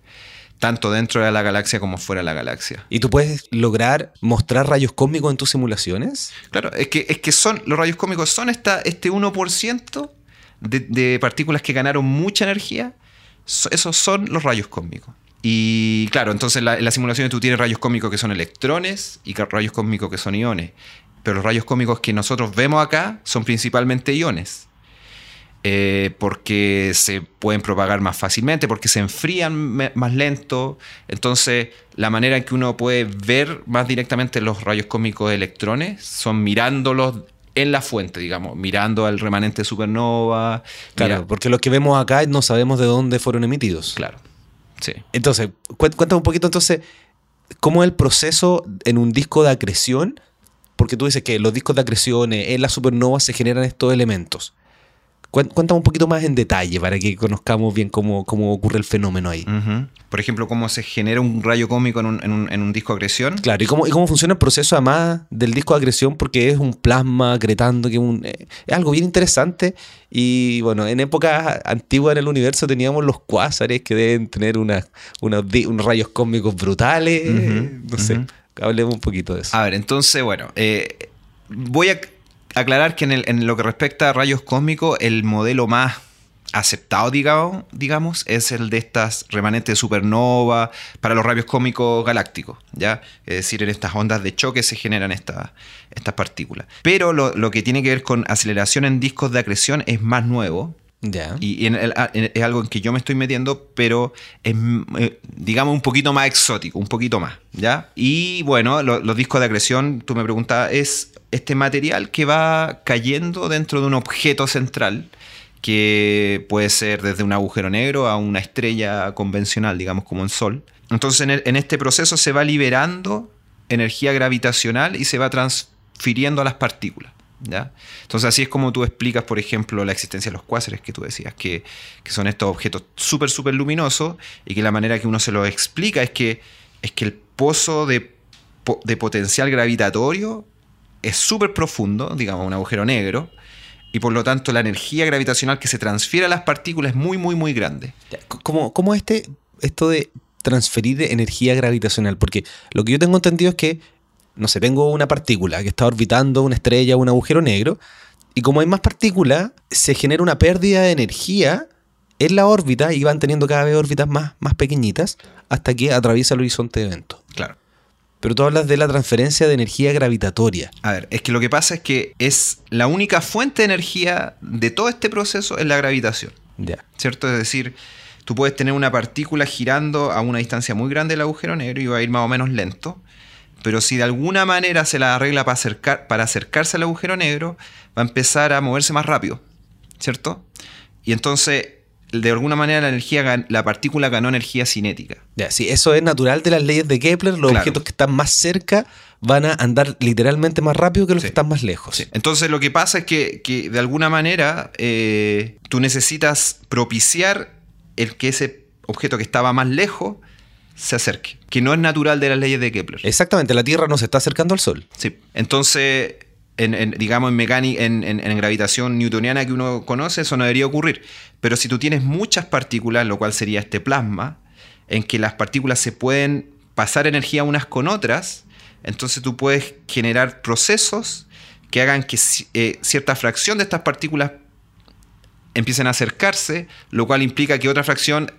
tanto dentro de la galaxia como fuera de la galaxia. ¿Y tú puedes lograr mostrar rayos cósmicos en tus simulaciones? Claro, es que, es que son, los rayos cósmicos son esta, este 1% de, de partículas que ganaron mucha energía. Esos son los rayos cósmicos. Y claro, entonces en las simulaciones tú tienes rayos cósmicos que son electrones y rayos cósmicos que son iones. Pero los rayos cósmicos que nosotros vemos acá son principalmente iones. Eh, porque se pueden propagar más fácilmente, porque se enfrían más lento. Entonces, la manera en que uno puede ver más directamente los rayos cósmicos de electrones son mirándolos en la fuente, digamos, mirando al remanente supernova. Claro, porque lo que vemos acá no sabemos de dónde fueron emitidos. Claro. Entonces, cuéntame un poquito entonces, ¿cómo es el proceso en un disco de acreción? Porque tú dices que los discos de acreción, en las supernovas se generan estos elementos. Cuéntame un poquito más en detalle para que conozcamos bien cómo, cómo ocurre el fenómeno ahí. Por ejemplo, cómo se genera un rayo cómico en un, en un, disco de acreción. Claro, y cómo, y cómo funciona el proceso además del disco de acreción, porque es un plasma acretando, que eh, es algo bien interesante. Y bueno, en épocas antiguas en el universo teníamos los cuásares que deben tener unos rayos cósmicos brutales. no sé, hablemos un poquito de eso. A ver, entonces, bueno, eh, voy a aclarar que en, lo que respecta a rayos cósmicos, el modelo más aceptado, digamos, digamos, es el de estas remanentes de supernova para los rayos cósmicos galácticos, ¿ya? Es decir, en estas ondas de choque se generan estas estas partículas. Pero lo, lo que tiene que ver con aceleración en discos de acreción es más nuevo, Y, y en es algo en que yo me estoy metiendo, pero es, eh, digamos, un poquito más exótico, un poquito más, ¿ya? Y bueno, lo- los discos de acreción, tú me preguntabas, es este material que va cayendo dentro de un objeto central, que puede ser desde un agujero negro a una estrella convencional, digamos, como el Sol. Entonces, en este proceso se va liberando energía gravitacional y se va transfiriendo a las partículas. Entonces así es como tú explicas, por ejemplo, la existencia de los cuásares que tú decías, que, son estos objetos súper, súper luminosos y que la manera que uno se los explica es que, es que el pozo de, de potencial gravitatorio es súper profundo, digamos, un agujero negro, y por lo tanto la energía gravitacional que se transfiere a las partículas es muy, muy, muy grande. ¿Cómo, cómo este, esto de transferir energía gravitacional? Porque lo que yo tengo entendido es que, no sé, tengo una partícula que está orbitando una estrella o un agujero negro, y como hay más partículas, se genera una pérdida de energía en la órbita y van teniendo cada vez órbitas más, más pequeñitas hasta que atraviesa el horizonte de evento. Claro. Pero tú hablas de la transferencia de energía gravitatoria. A ver, es que lo que pasa es que es la única fuente de energía de todo este proceso es la gravitación. Ya. ¿cierto? Es decir, tú puedes tener una partícula girando a una distancia muy grande del agujero negro y va a ir más o menos lento, pero si de alguna manera se la arregla para, acercar, para acercarse al agujero negro, va a empezar a moverse más rápido, ¿cierto? Y entonces, de alguna manera, la, energía, la partícula ganó energía cinética. Ya, sí, eso es natural de las leyes de Kepler. Los Claro. objetos que están más cerca van a andar literalmente más rápido que los Sí. que están más lejos. Entonces lo que pasa es que, que de alguna manera eh, tú necesitas propiciar el que ese objeto que estaba más lejos se acerque, que no es natural de las leyes de Kepler. Exactamente, la Tierra no se está acercando al Sol. Sí. Entonces, en, en- digamos, en mecánica, en, gravitación newtoniana que uno conoce, eso no debería ocurrir. Pero si tú tienes muchas partículas, lo cual sería este plasma, en que las partículas se pueden pasar energía unas con otras, entonces tú puedes generar procesos que hagan que eh, cierta fracción de estas partículas empiecen a acercarse, lo cual implica que otra fracción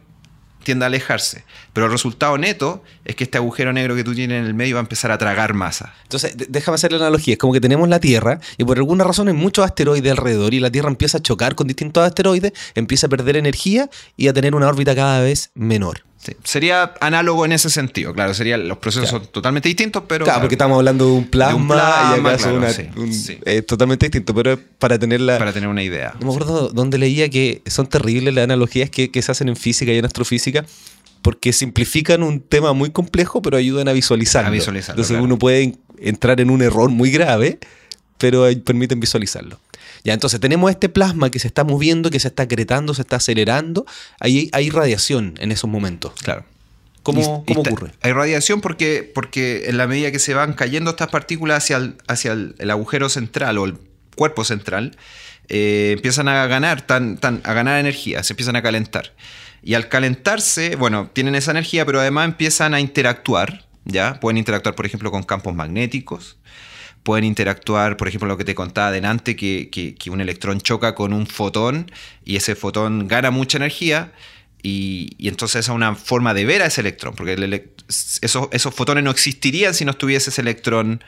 tienda a alejarse. Pero el resultado neto es que este agujero negro que tú tienes en el medio va a empezar a tragar masa. Entonces, déjame hacer la analogía. Es como que tenemos la Tierra y por alguna razón hay muchos asteroides alrededor y la Tierra empieza a chocar con distintos asteroides, empieza a perder energía y a tener una órbita cada vez menor. Sí. Sería análogo en ese sentido, claro, serían los procesos Claro. son totalmente distintos, pero... claro, porque estamos hablando de un plasma, plasma, y acá claro, una- sí, un- sí. es totalmente distinto, pero es para tener la... Para tener una idea. No me acuerdo dónde leía que son terribles las analogías que, que se hacen en física y en astrofísica porque simplifican un tema muy complejo pero ayudan a visualizarlo. A visualizarlo, Entonces uno puede en- entrar en un error muy grave, pero permiten visualizarlo. Ya, entonces tenemos este plasma que se está moviendo, que se está acretando, se está acelerando. Ahí hay radiación en esos momentos. Claro. ¿Cómo, cómo ocurre? Hay radiación porque, porque en la medida que se van cayendo estas partículas hacia el, hacia el, el agujero central o el cuerpo central, eh, empiezan a ganar, tan, tan, a ganar energía, se empiezan a calentar. Y al calentarse, bueno, tienen esa energía, pero además empiezan a interactuar, ¿ya? Pueden interactuar, por ejemplo, con campos magnéticos, pueden interactuar, por ejemplo, lo que te contaba adelante, que, que- un electrón choca con un fotón y ese fotón gana mucha energía y, entonces esa es una forma de ver a ese electrón, porque esos, fotones no existirían si no estuviese ese electrón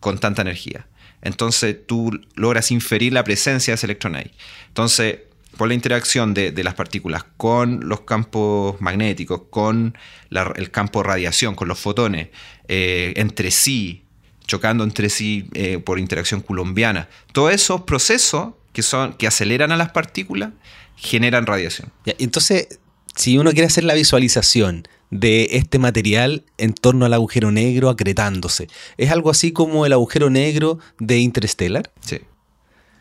con tanta energía. Entonces tú logras inferir la presencia de ese electrón ahí. Entonces, por la interacción de, las partículas con los campos magnéticos, con el campo de radiación, con los fotones, eh, entre sí, chocando entre sí eh, por interacción colombiana, todos esos procesos que, son, que aceleran a las partículas generan radiación. Ya, entonces, si uno quiere hacer la visualización de este material en torno al agujero negro acretándose, ¿es algo así como el agujero negro de Interstellar? Sí.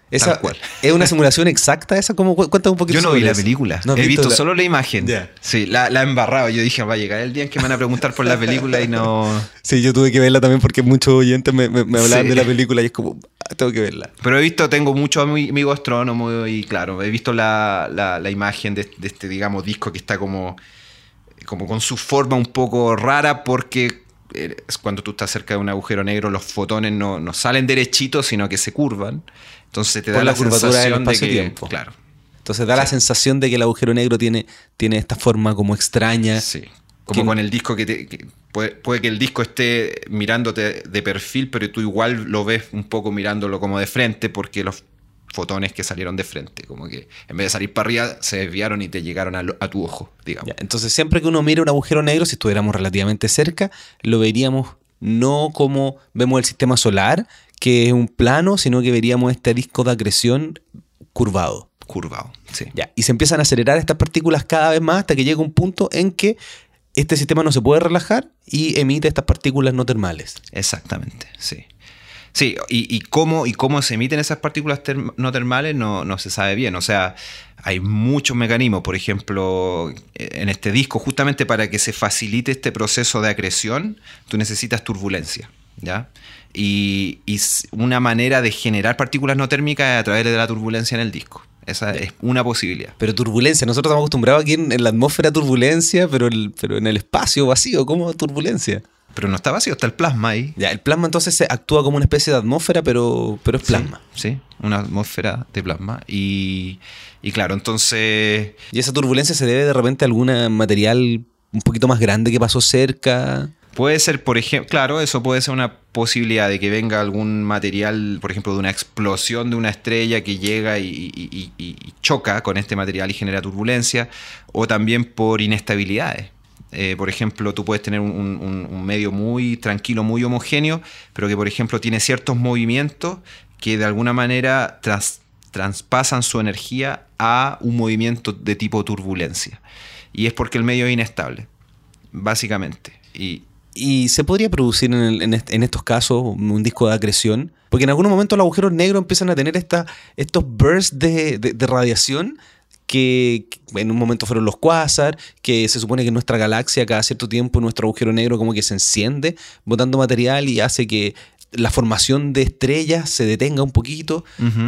Esa, Tal cual. ¿Es una simulación exacta esa? ¿Cómo, cu- cuéntame un poquito Yo no vi la eso. película. ¿No He visto la- solo la imagen. Sí, la, la he embarrado. Yo dije, va a llegar el día en que me van a preguntar por la película y no. Sí, yo tuve que verla también porque muchos oyentes me, me- me hablaban Sí. de la película y es como, ah, tengo que verla. Pero he visto, tengo muchos ami- amigos astrónomos y claro, he visto la, la- la imagen de, de este, digamos, disco que está como, como con su forma un poco rara porque es cuando tú estás cerca de un agujero negro, los fotones no, no salen derechitos, sino que se curvan. Entonces te da Por la, la curvatura del sensación de que, claro, Entonces da la sensación de que el agujero negro tiene, tiene esta forma como extraña. sí. Como Que- con el disco que, te- que puede, puede que el disco esté mirándote de perfil, pero tú igual lo ves un poco mirándolo como de frente porque los fotones que salieron de frente, como que en vez de salir para arriba, se desviaron y te llegaron a, lo- a tu ojo, digamos. Ya, entonces siempre que uno mire un agujero negro, si estuviéramos relativamente cerca, lo veríamos no como vemos el sistema solar, que es un plano, sino que veríamos este disco de acreción curvado. Curvado, sí. Ya, y se empiezan a acelerar estas partículas cada vez más hasta que llega un punto en que este sistema no se puede relajar y emite estas partículas no termales. Exactamente, sí. Sí, y, y cómo, y cómo se emiten esas partículas term- no termales no, no se sabe bien. O sea, hay muchos mecanismos. Por ejemplo, eh, en este disco, justamente para que se facilite este proceso de acreción, tú necesitas turbulencia. ¿ya? Y, y una manera de generar partículas no térmicas es a través de la turbulencia en el disco. Esa es una posibilidad. Pero turbulencia, nosotros estamos acostumbrados aquí en, en la atmósfera turbulencia, pero, el- pero en el espacio vacío, ¿cómo turbulencia? Pero no está vacío, está el plasma ahí. Ya, el plasma entonces se actúa como una especie de atmósfera, pero, pero es plasma. Sí, sí, una atmósfera de plasma. Y, y claro, entonces Y esa turbulencia se debe de repente a algún material un poquito más grande que pasó cerca. Puede ser, por ejemplo, claro, eso puede ser una posibilidad de que venga algún material, por ejemplo, de una explosión de una estrella que llega y, y- y- y- y choca con este material y genera turbulencia, o también por inestabilidades. Eh, por ejemplo, tú puedes tener un, medio muy tranquilo, muy homogéneo, pero que, por ejemplo, tiene ciertos movimientos que de alguna manera tras- traspasan su energía a un movimiento de tipo turbulencia. Y es porque el medio es inestable, básicamente. Y, Y se podría producir en, el- en est- en estos casos un disco de acreción, porque en algunos momentos los agujeros negros empiezan a tener esta, estos bursts de- de radiación que, en un momento fueron los quasar, que se supone que nuestra galaxia cada cierto tiempo nuestro agujero negro como que se enciende botando material y hace que la formación de estrellas se detenga un poquito.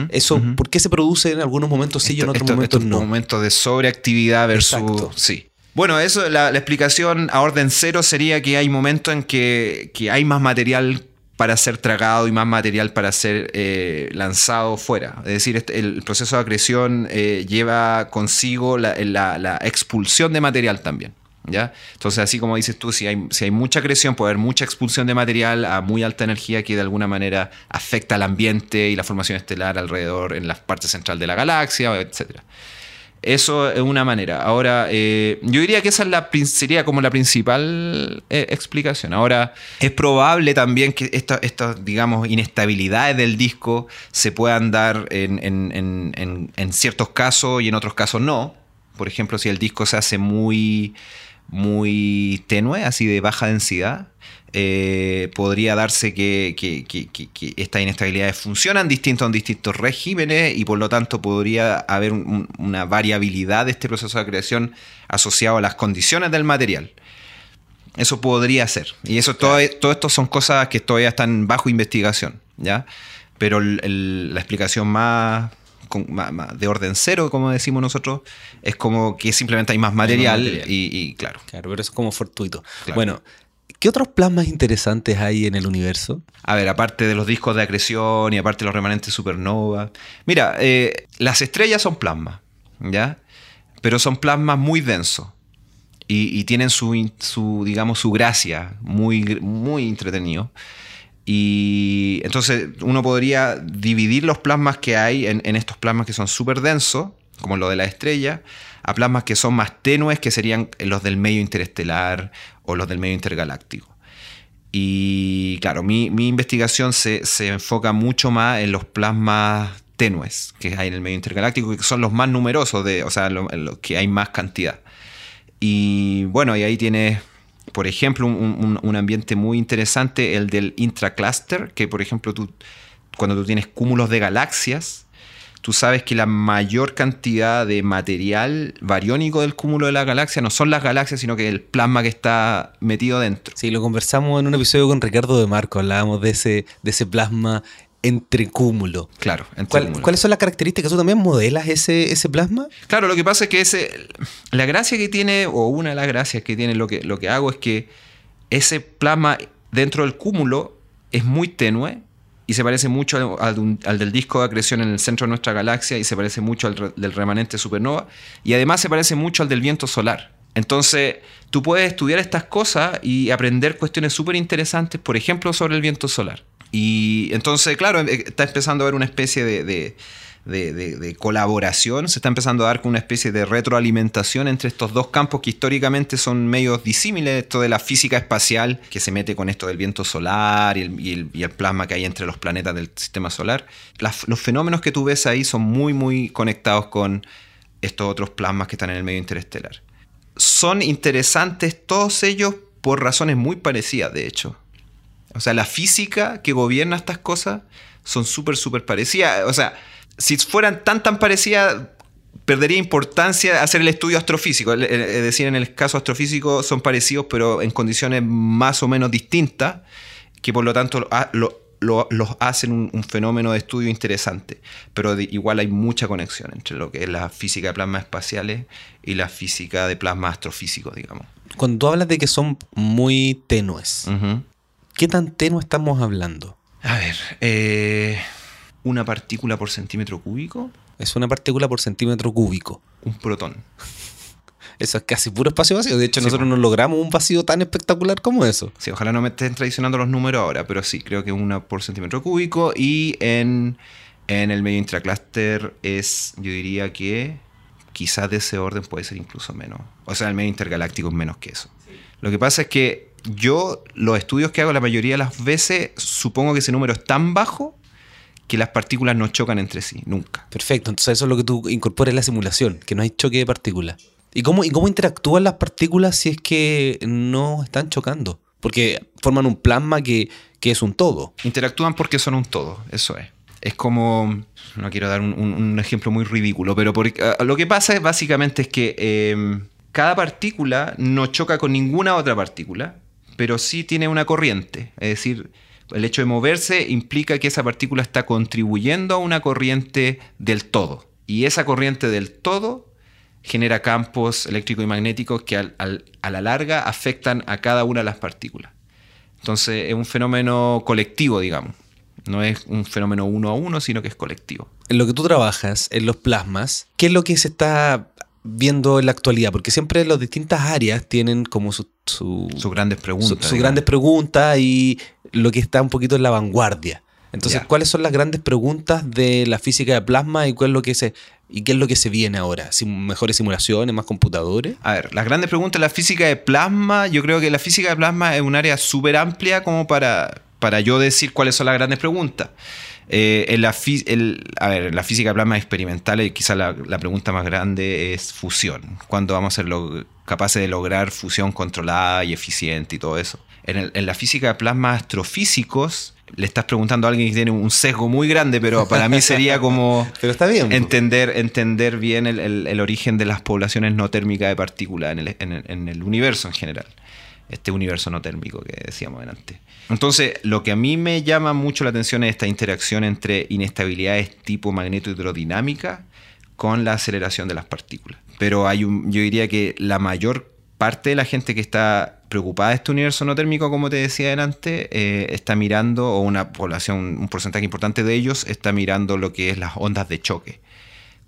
Eso. ¿por qué se produce en algunos momentos sí y en otros esto- momentos estos no? momentos de sobreactividad versus. Exacto. Sí. Bueno, eso, la, la explicación a orden cero sería que hay momentos en que, que hay más material para ser tragado y más material para ser eh, lanzado fuera. Es decir, este- el proceso de acreción eh, lleva consigo la, expulsión de material también. ¿Ya? Entonces, así como dices tú, si hay, si hay mucha acreción, puede haber mucha expulsión de material a muy alta energía que de alguna manera afecta al ambiente y la formación estelar alrededor en la parte central de la galaxia, etc. Eso es una manera. Ahora, eh, yo diría que esa es la, sería como la principal eh, explicación. Ahora, es probable también que esta- estas, digamos, inestabilidades del disco se puedan dar en- en- en- en ciertos casos y en otros casos no. Por ejemplo, si el disco se hace muy, muy tenue, así de baja densidad, eh, podría darse que, que- que- que- que estas inestabilidades funcionan distinto en distintos regímenes y por lo tanto podría haber un- un- una variabilidad de este proceso de creación asociado a las condiciones del material. Eso podría ser. Y eso todo, todo esto son cosas que todavía están bajo investigación, ¿ya? Pero el- el- la explicación más, con- más- más de orden cero, como decimos nosotros, es como que simplemente hay más material, material. Y, y claro. Claro, pero eso es como fortuito. Claro. Bueno, ¿qué otros plasmas interesantes hay en el universo? A ver, aparte de los discos de acreción y aparte de los remanentes supernova. Mira, eh, las estrellas son plasmas, ¿ya? Pero son plasmas muy densos. Y, tienen su, digamos, su gracia, muy, muy entretenido. Y entonces uno podría dividir los plasmas que hay en, en estos plasmas que son súper densos, como lo de la estrella, a plasmas que son más tenues, que serían los del medio interestelar o los del medio intergaláctico. Y claro, mi, investigación se, se enfoca mucho más en los plasmas tenues que hay en el medio intergaláctico, que son los más numerosos, de, o sea, lo- los que hay más cantidad. Y bueno, y ahí tienes, por ejemplo, un, un- un ambiente muy interesante, el del intracluster, que por ejemplo, tú, cuando tú tienes cúmulos de galaxias, tú sabes que la mayor cantidad de material bariónico del cúmulo de la galaxia no son las galaxias, sino que el plasma que está metido dentro. Sí, lo conversamos en un episodio con Ricardo de Marco, hablábamos de ese, de ese plasma entre cúmulo. Claro, entre ¿Cuál- cúmulos. ¿Cuáles son las características? ¿Tú también modelas ese, ese plasma? Claro, lo que pasa es que ese, la gracia que tiene, o una de las gracias que tiene lo que, lo que hago es que ese plasma dentro del cúmulo es muy tenue y se parece mucho al, del disco de acreción en el centro de nuestra galaxia y se parece mucho al del remanente supernova y además se parece mucho al del viento solar. Entonces, tú puedes estudiar estas cosas y aprender cuestiones súper interesantes, por ejemplo, sobre el viento solar. Y entonces, claro, eh, está empezando a haber una especie de, colaboración, se está empezando a dar una especie de retroalimentación entre estos dos campos que históricamente son medios disímiles, esto de la física espacial, que se mete con esto del viento solar y el, plasma que hay entre los planetas del sistema solar. los fenómenos que tú ves ahí son muy, muy conectados con estos otros plasmas que están en el medio interestelar. Son interesantes todos ellos por razones muy parecidas, de hecho. O sea, la física que gobierna estas cosas son súper, súper parecidas. O sea, si fueran tan tan parecidas, perdería importancia hacer el estudio astrofísico. Es decir, en el caso astrofísico son parecidos, pero en condiciones más o menos distintas, que por lo tanto los hacen un, fenómeno de estudio interesante. Pero igual hay mucha conexión entre lo que es la física de plasmas espaciales y la física de plasma astrofísico, digamos. Cuando tú hablas de que son muy tenues, ¿qué tan tenue estamos hablando? A ver, eh una partícula por centímetro cúbico. Es una partícula por centímetro cúbico. Un protón. Eso es casi puro espacio vacío. De hecho, nosotros no logramos un vacío tan espectacular como eso. Sí, ojalá no me estén traicionando los números ahora, pero sí, creo que una por centímetro cúbico. Y en, en el medio intracluster es, yo diría que quizás de ese orden puede ser incluso menos. O sea, el medio intergaláctico es menos que eso. Lo que pasa es que yo, los estudios que hago la mayoría de las veces, supongo que ese número es tan bajo que las partículas no chocan entre sí, nunca. Perfecto, entonces eso es lo que tú incorporas en la simulación, que no hay choque de partículas. ¿Y cómo, ¿Y cómo interactúan las partículas si es que no están chocando? Porque forman un plasma que, es un todo. Interactúan porque son un todo, eso es. Es como, no quiero dar un, ejemplo muy ridículo, pero ah, lo que pasa es básicamente es que em, cada partícula no choca con ninguna otra partícula, pero sí tiene una corriente. Es decir, el hecho de moverse implica que esa partícula está contribuyendo a una corriente del todo. Y esa corriente del todo genera campos eléctricos y magnéticos que a la larga afectan a cada una de las partículas. Entonces es un fenómeno colectivo, digamos. No es un fenómeno uno a uno, sino que es colectivo. En lo que tú trabajas, en los plasmas, ¿qué es lo que se está viendo en la actualidad? Porque siempre las distintas áreas tienen como sus grandes preguntas. Sus grandes preguntas y lo que está un poquito en la vanguardia. Entonces, ¿cuáles son las grandes preguntas de la física de plasma y cuál es lo que se y qué es lo que se viene ahora? ¿Mejores simulaciones, más computadores? A ver, las grandes preguntas de la física de plasma, yo creo que la física de plasma es un área súper amplia como para, para yo decir cuáles son las grandes preguntas. Eh, en, la a ver, la física de plasma experimental, eh, quizá la, la, pregunta más grande es fusión. ¿Cuándo vamos a ser capaces de lograr fusión controlada y eficiente y todo eso? En, la física de plasma astrofísicos, le estás preguntando a alguien que tiene un sesgo muy grande, pero para mí sería como pero está bien, entender, entender bien el, origen de las poblaciones no térmicas de partículas en el, universo en general. Este universo no térmico que decíamos antes. Entonces, lo que a mí me llama mucho la atención es esta interacción entre inestabilidades tipo magneto-hidrodinámica con la aceleración de las partículas. Pero hay un, yo diría que la mayor parte de la gente que está preocupada de este universo no térmico, como te decía adelante, eh, está mirando, o una población, un porcentaje importante de ellos está mirando lo que es las ondas de choque.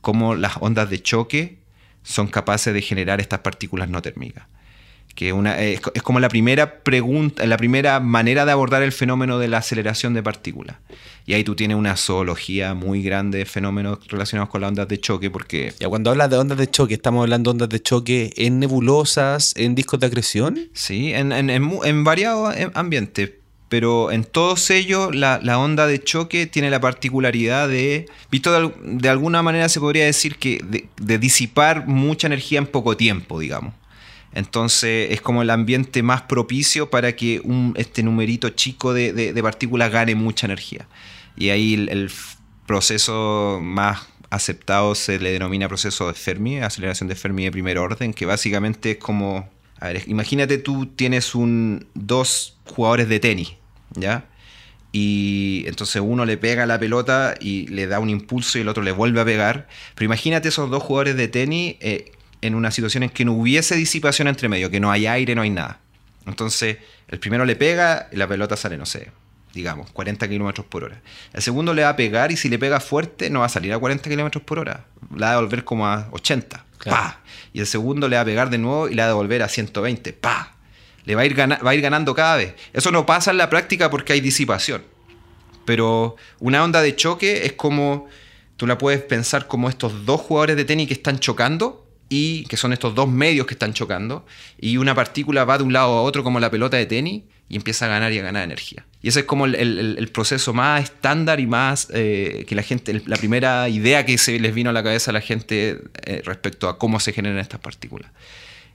Cómo las ondas de choque son capaces de generar estas partículas no térmicas que una, es, como la primera pregunta, la primera manera de abordar el fenómeno de la aceleración de partículas. Y ahí tú tienes una zoología muy grande de fenómenos relacionados con las ondas de choque, porque... Ya, cuando hablas de ondas de choque, ¿estamos hablando de ondas de choque en nebulosas, en discos de acreción? Sí, en, en, en, variados ambientes, pero en todos ellos la, la, onda de choque tiene la particularidad de, visto de, de alguna manera se podría decir que de disipar mucha energía en poco tiempo, digamos. Entonces es como el ambiente más propicio para que este numerito chico de, partículas gane mucha energía. Y ahí el, proceso más aceptado se le denomina proceso de Fermi, aceleración de Fermi de primer orden, que básicamente es como, a ver, imagínate tú tienes un, dos jugadores de tenis, ¿ya? Y entonces uno le pega la pelota y le da un impulso y el otro le vuelve a pegar. Pero imagínate esos dos jugadores de tenis eh, en una situación en que no hubiese disipación entre medio, que no hay aire, no hay nada. Entonces, el primero le pega y la pelota sale, no sé, digamos, 40 kilómetros por hora. El segundo le va a pegar y si le pega fuerte no va a salir a 40 kilómetros por hora. La va a devolver como a 80. ¡Pa! Y el segundo le va a pegar de nuevo y le va a devolver a 120. ¡Pa! Le va a, ir va a ir ganando cada vez. Eso no pasa en la práctica porque hay disipación. Pero una onda de choque es como, tú la puedes pensar como estos dos jugadores de tenis que están chocando y que son estos dos medios que están chocando y una partícula va de un lado a otro como la pelota de tenis y empieza a ganar y a ganar energía. Y ese es como el, proceso más estándar y más eh, que la gente, la primera idea que se les vino a la cabeza a la gente eh, respecto a cómo se generan estas partículas.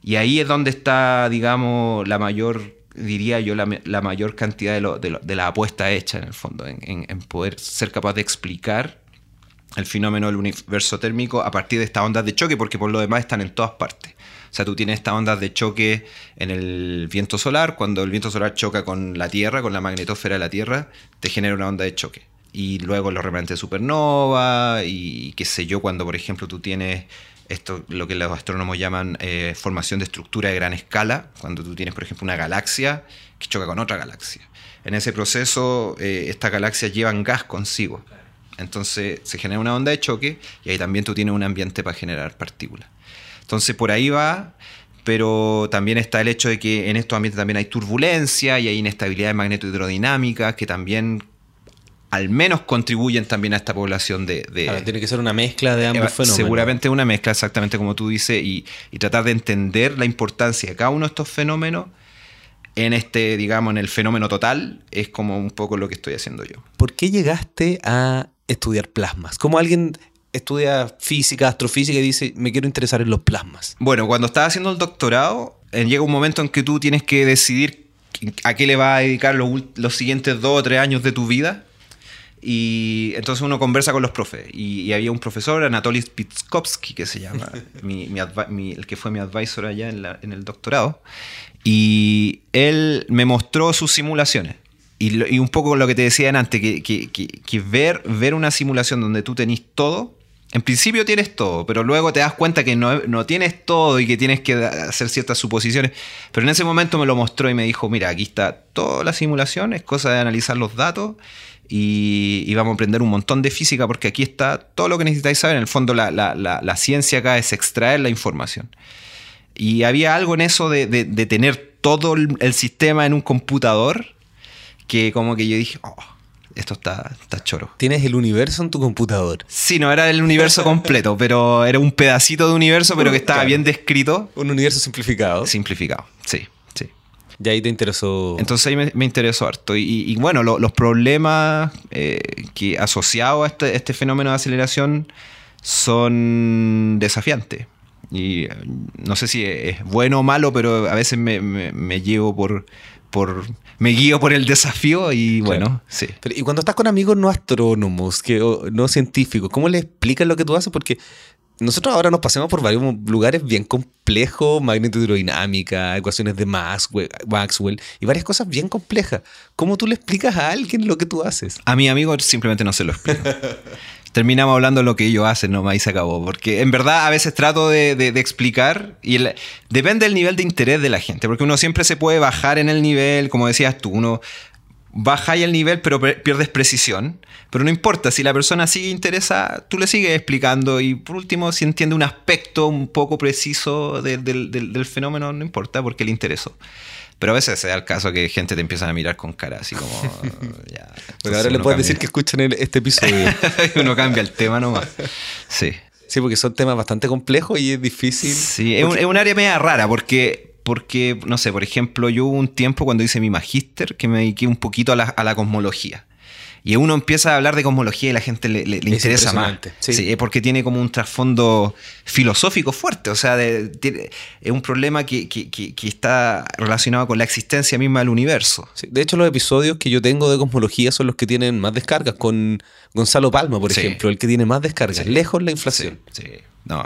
Y ahí es donde está, digamos, la mayor, diría yo, la, mayor cantidad de, la apuesta hecha en el fondo, en poder ser capaz de explicar el fenómeno del universo térmico a partir de estas ondas de choque, porque por lo demás están en todas partes. O sea, tú tienes estas ondas de choque en el viento solar, cuando el viento solar choca con la Tierra, con la magnetosfera de la Tierra, te genera una onda de choque. Y luego los remanentes de supernova, y qué sé yo, cuando por ejemplo tú tienes esto, lo que los astrónomos llaman eh, formación de estructura de gran escala, cuando tú tienes por ejemplo una galaxia que choca con otra galaxia. En ese proceso, eh, estas galaxias llevan gas consigo. Entonces se genera una onda de choque y ahí también tú tienes un ambiente para generar partículas. Entonces por ahí va, pero también está el hecho de que en estos ambientes también hay turbulencia y hay inestabilidad magnetohidrodinámica que también al menos contribuyen también a esta población de... tiene que ser una mezcla de ambos eh, fenómenos. Seguramente una mezcla, exactamente como tú dices, y, y, tratar de entender la importancia de cada uno de estos fenómenos en este, digamos, en el fenómeno total, es como un poco lo que estoy haciendo yo. ¿Por qué llegaste a estudiar plasmas? ¿Cómo alguien estudia física, astrofísica y dice, me quiero interesar en los plasmas? Bueno, cuando estás haciendo el doctorado, eh, llega un momento en que tú tienes que decidir a qué le vas a dedicar los, siguientes dos o tres años de tu vida. Y entonces uno conversa con los profes. Y, había un profesor, Anatoly Spitskovsky, que se llama, el que fue mi advisor allá en el doctorado. Y él me mostró sus simulaciones. Y, un poco lo que te decía antes, que, ver, ver una simulación donde tú tenés todo, en principio tienes todo, pero luego te das cuenta que no, tienes todo y que tienes que hacer ciertas suposiciones. Pero en ese momento me lo mostró y me dijo, mira, aquí está toda la simulación, es cosa de analizar los datos y, vamos a aprender un montón de física porque aquí está todo lo que necesitáis saber. En el fondo la, ciencia acá es extraer la información. Y había algo en eso de, tener todo el sistema en un computador que como que yo dije, oh, esto está, está choro. ¿Tienes el universo en tu computador? Sí, no era el universo completo, pero era un pedacito de universo, pero que estaba bien descrito. Un universo simplificado. Simplificado, sí, sí. Y ahí te interesó. Entonces ahí me, interesó harto. Y, bueno, los problemas eh, que asociados a este, este, fenómeno de aceleración son desafiantes. Y eh, no sé si es bueno o malo, pero a veces me, me llevo por, por me guío por el desafío y bueno, sí. y cuando estás con amigos no astrónomos, que, no científicos, ¿cómo le explicas lo que tú haces? Porque nosotros ahora nos pasamos por varios lugares bien complejos, hidrodinámica, ecuaciones de Maxwell y varias cosas bien complejas. ¿Cómo tú le explicas a alguien lo que tú haces? A mi amigo simplemente no se lo explico. terminamos hablando de lo que ellos hacen nomás y se acabó. Porque en verdad a veces trato de, explicar y depende del nivel de interés de la gente. Porque uno siempre se puede bajar en el nivel, como decías tú, uno baja el nivel pero pierdes precisión. Pero no importa, si la persona sigue interesada, tú le sigues explicando y por último si entiende un aspecto un poco preciso del fenómeno, no importa porque le interesó. Pero a veces se da el caso que gente te empieza a mirar con cara así como. ya, Pero ahora le puedes decir que escuchan este episodio. uno cambia el tema nomás. Sí. Sí, porque son temas bastante complejos y es difícil. Sí, es, un, área media rara porque, porque, no sé, por ejemplo, yo hubo un tiempo cuando hice mi magíster que me dediqué un poquito a la, a la cosmología. Y uno empieza a hablar de cosmología y la gente le, interesa más. Sí. porque tiene como un trasfondo filosófico fuerte. O sea, es un problema que, está relacionado con la existencia misma del universo. de hecho, los episodios que yo tengo de cosmología son los que tienen más descargas. Con Gonzalo Palma, por ejemplo, el que tiene más descargas. Lejos la inflación. Sí. No,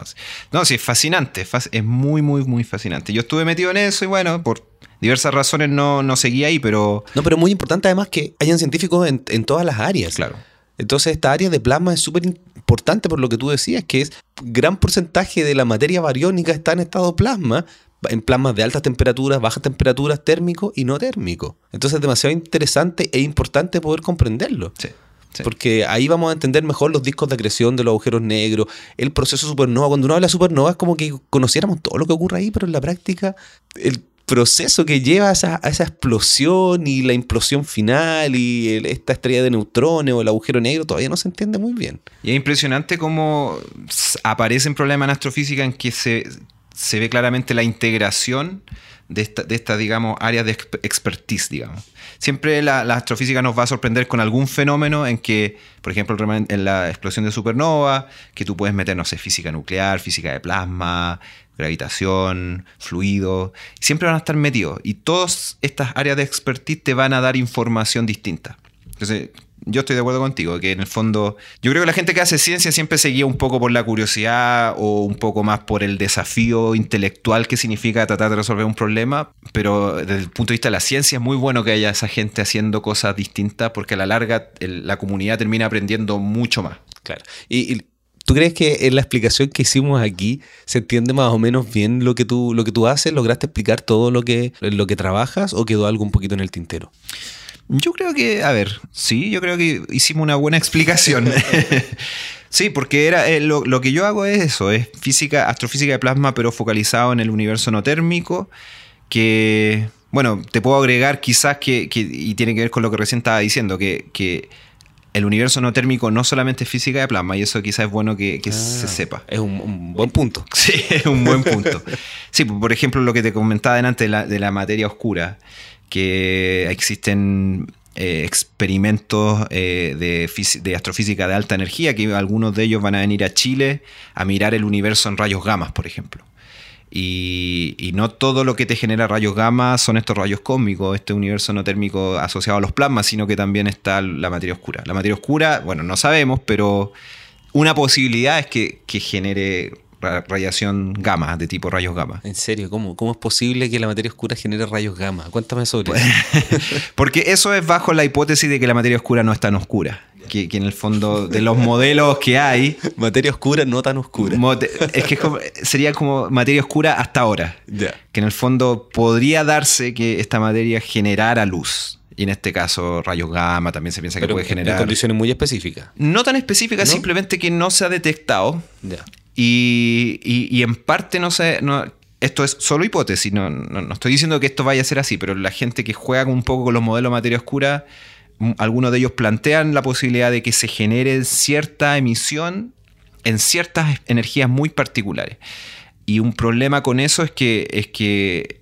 no, sí, es fascinante. Es muy, muy, muy fascinante. Yo estuve metido en eso y bueno, por diversas razones no, no seguí ahí, pero... No, pero es muy importante además que hayan científicos en, todas las áreas. Claro. Entonces esta área de plasma es súper importante por lo que tú decías, que es gran porcentaje de la materia bariónica está en estado plasma, en plasmas de altas temperaturas, bajas temperaturas, térmico y no térmico. Entonces es demasiado interesante e importante poder comprenderlo. Sí. sí. Porque ahí vamos a entender mejor los discos de acreción de los agujeros negros, el proceso supernova. Cuando uno habla de supernova es como que conociéramos todo lo que ocurre ahí, pero en la práctica el proceso que lleva a esa, a esa explosión y la implosión final y esta estrella de neutrones o el agujero negro todavía no se entiende muy bien. Y es impresionante cómo aparecen problemas en astrofísica en que se, se ve claramente la integración de esta, digamos, áreas de exp- expertise, digamos. Siempre la, la astrofísica nos va a sorprender con algún fenómeno en que, por ejemplo, en la explosión de supernova, que tú puedes meter, no sé, física nuclear, física de plasma, gravitación, fluido, siempre van a estar metidos. Y todas estas áreas de expertise te van a dar información distinta. Entonces, yo estoy de acuerdo contigo, que en el fondo, yo creo que la gente que hace ciencia siempre se guía un poco por la curiosidad o un poco más por el desafío intelectual que significa tratar de resolver un problema, pero desde el punto de vista de la ciencia es muy bueno que haya esa gente haciendo cosas distintas porque a la larga la comunidad termina aprendiendo mucho más. Claro. Y, y ¿Tú crees que en la explicación que hicimos aquí se entiende más o menos bien lo que tú, lo que tú haces? ¿Lograste explicar todo lo que, lo que trabajas o quedó algo un poquito en el tintero? Yo creo que, a ver, sí, yo creo que hicimos una buena explicación. sí, porque era eh, lo, lo que yo hago es eso, es física, astrofísica de plasma, pero focalizado en el universo no térmico, que, bueno, te puedo agregar quizás que, que- y tiene que ver con lo que recién estaba diciendo, que, que el universo no térmico no solamente es física de plasma, y eso quizás es bueno que, que se sepa. Es un, un buen punto. Sí, es un buen punto. Sí, por ejemplo, lo que te comentaba delante de la, de la materia oscura, que existen eh, experimentos eh, de, astrofísica de alta energía, que algunos de ellos van a venir a Chile a mirar el universo en rayos gamas, por ejemplo. Y, no todo lo que te genera rayos gamma son estos rayos cósmicos, este universo no térmico asociado a los plasmas, sino que también está la materia oscura. La materia oscura, bueno, no sabemos, pero una posibilidad es que, que genere radiación gamma, de tipo rayos gamma. En serio, ¿cómo, ¿cómo es posible que la materia oscura genere rayos gamma? Cuéntame sobre Pues, eso. Porque eso es bajo la hipótesis de que la materia oscura no es tan oscura. Que, que en el fondo de los modelos que hay, Materia oscura, no tan oscura. es que es como- sería como materia oscura hasta ahora. Que en el fondo podría darse que esta materia generara luz. Y en este caso, rayos gamma también se piensa que puede en- en generar. condiciones muy específicas. No tan específica, ¿No? simplemente que no se ha detectado. Ya. Y, y- en parte no sé. Esto es solo hipótesis, no, no, no estoy diciendo que esto vaya a ser así, pero la gente que juega un poco con los modelos de materia oscura, algunos de ellos plantean la posibilidad de que se genere cierta emisión en ciertas energías muy particulares. Y un problema con eso es que, es que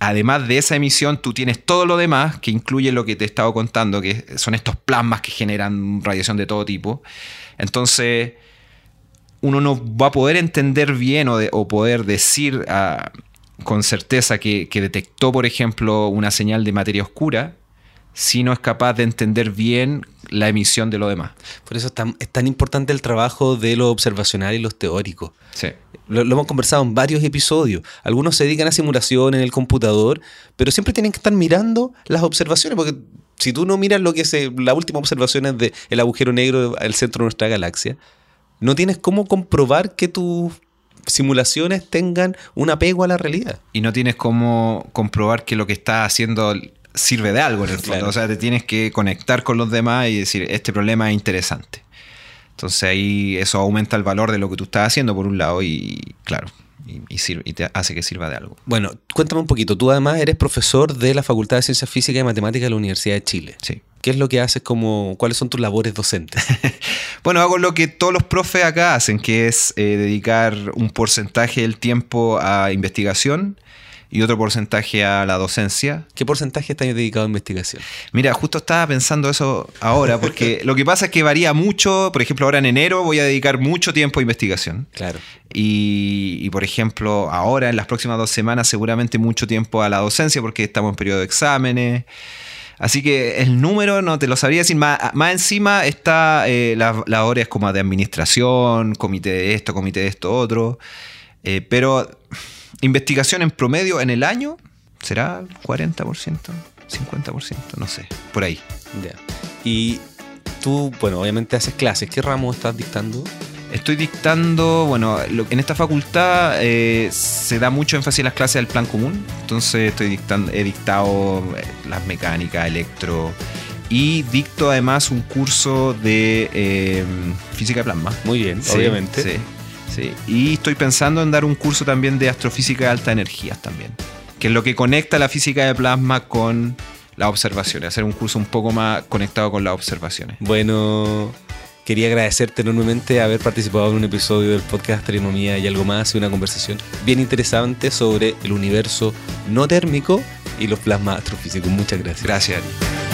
además de esa emisión, tú tienes todo lo demás, que incluye lo que te he estado contando, que son estos plasmas que generan radiación de todo tipo. Entonces, uno no va a poder entender bien o, de- o poder decir ah, con certeza que, que detectó, por ejemplo, una señal de materia oscura si no es capaz de entender bien la emisión de lo demás. Por eso es tan, es tan importante el trabajo de lo observacional y los teóricos. Sí. Lo, lo hemos conversado en varios episodios. Algunos se dedican a simulación en el computador, pero siempre tienen que estar mirando las observaciones, porque si tú no miras lo que se, la última observación es de el agujero negro al centro de nuestra galaxia, no tienes cómo comprobar que tus simulaciones tengan un apego a la realidad. Y no tienes cómo comprobar que lo que estás haciendo sirve de algo en el fondo. Claro. O sea, te tienes que conectar con los demás y decir, este problema es interesante. Entonces ahí eso aumenta el valor de lo que tú estás haciendo por un lado y claro, y, y sirve- y te hace que sirva de algo. Bueno, cuéntame un poquito. Tú además eres profesor de la Facultad de Ciencias Físicas y Matemáticas de la Universidad de Chile. Sí. ¿Qué es lo que haces como, cuáles son tus labores docentes? Bueno, hago lo que todos los profes acá hacen, que es eh, dedicar un porcentaje del tiempo a investigación y otro porcentaje a la docencia. ¿Qué porcentaje estás dedicado a investigación? Mira, justo estaba pensando eso ahora, porque lo que pasa es que varía mucho. Por ejemplo, ahora en enero voy a dedicar mucho tiempo a investigación. Claro. Y, y, por ejemplo, ahora en las próximas dos semanas seguramente mucho tiempo a la docencia porque estamos en periodo de exámenes. Así que el número no te lo sabría decir. Más, encima está eh, las horas como de administración, comité de esto, comité de esto, otro. Eh, pero investigación en promedio en el año será 40%, 50%, no sé, por ahí. Ya. Y tú, bueno, obviamente haces clases. ¿Qué ramo estás dictando? Estoy dictando, bueno, lo- en esta facultad eh, se da mucho énfasis en las clases del plan común, entonces estoy dictando, he dictado eh, las mecánicas, electro, y dicto además un curso de eh, física de plasma. Muy bien, Sí, obviamente. Sí, sí. Y estoy pensando en dar un curso también de astrofísica de alta energía también, que es lo que conecta la física de plasma con las observaciones, hacer un curso un poco más conectado con las observaciones. Bueno, quería agradecerte enormemente haber participado en un episodio del podcast Astronomía y algo más y una conversación bien interesante sobre el universo no térmico y los plasmas astrofísicos. Muchas gracias. Gracias.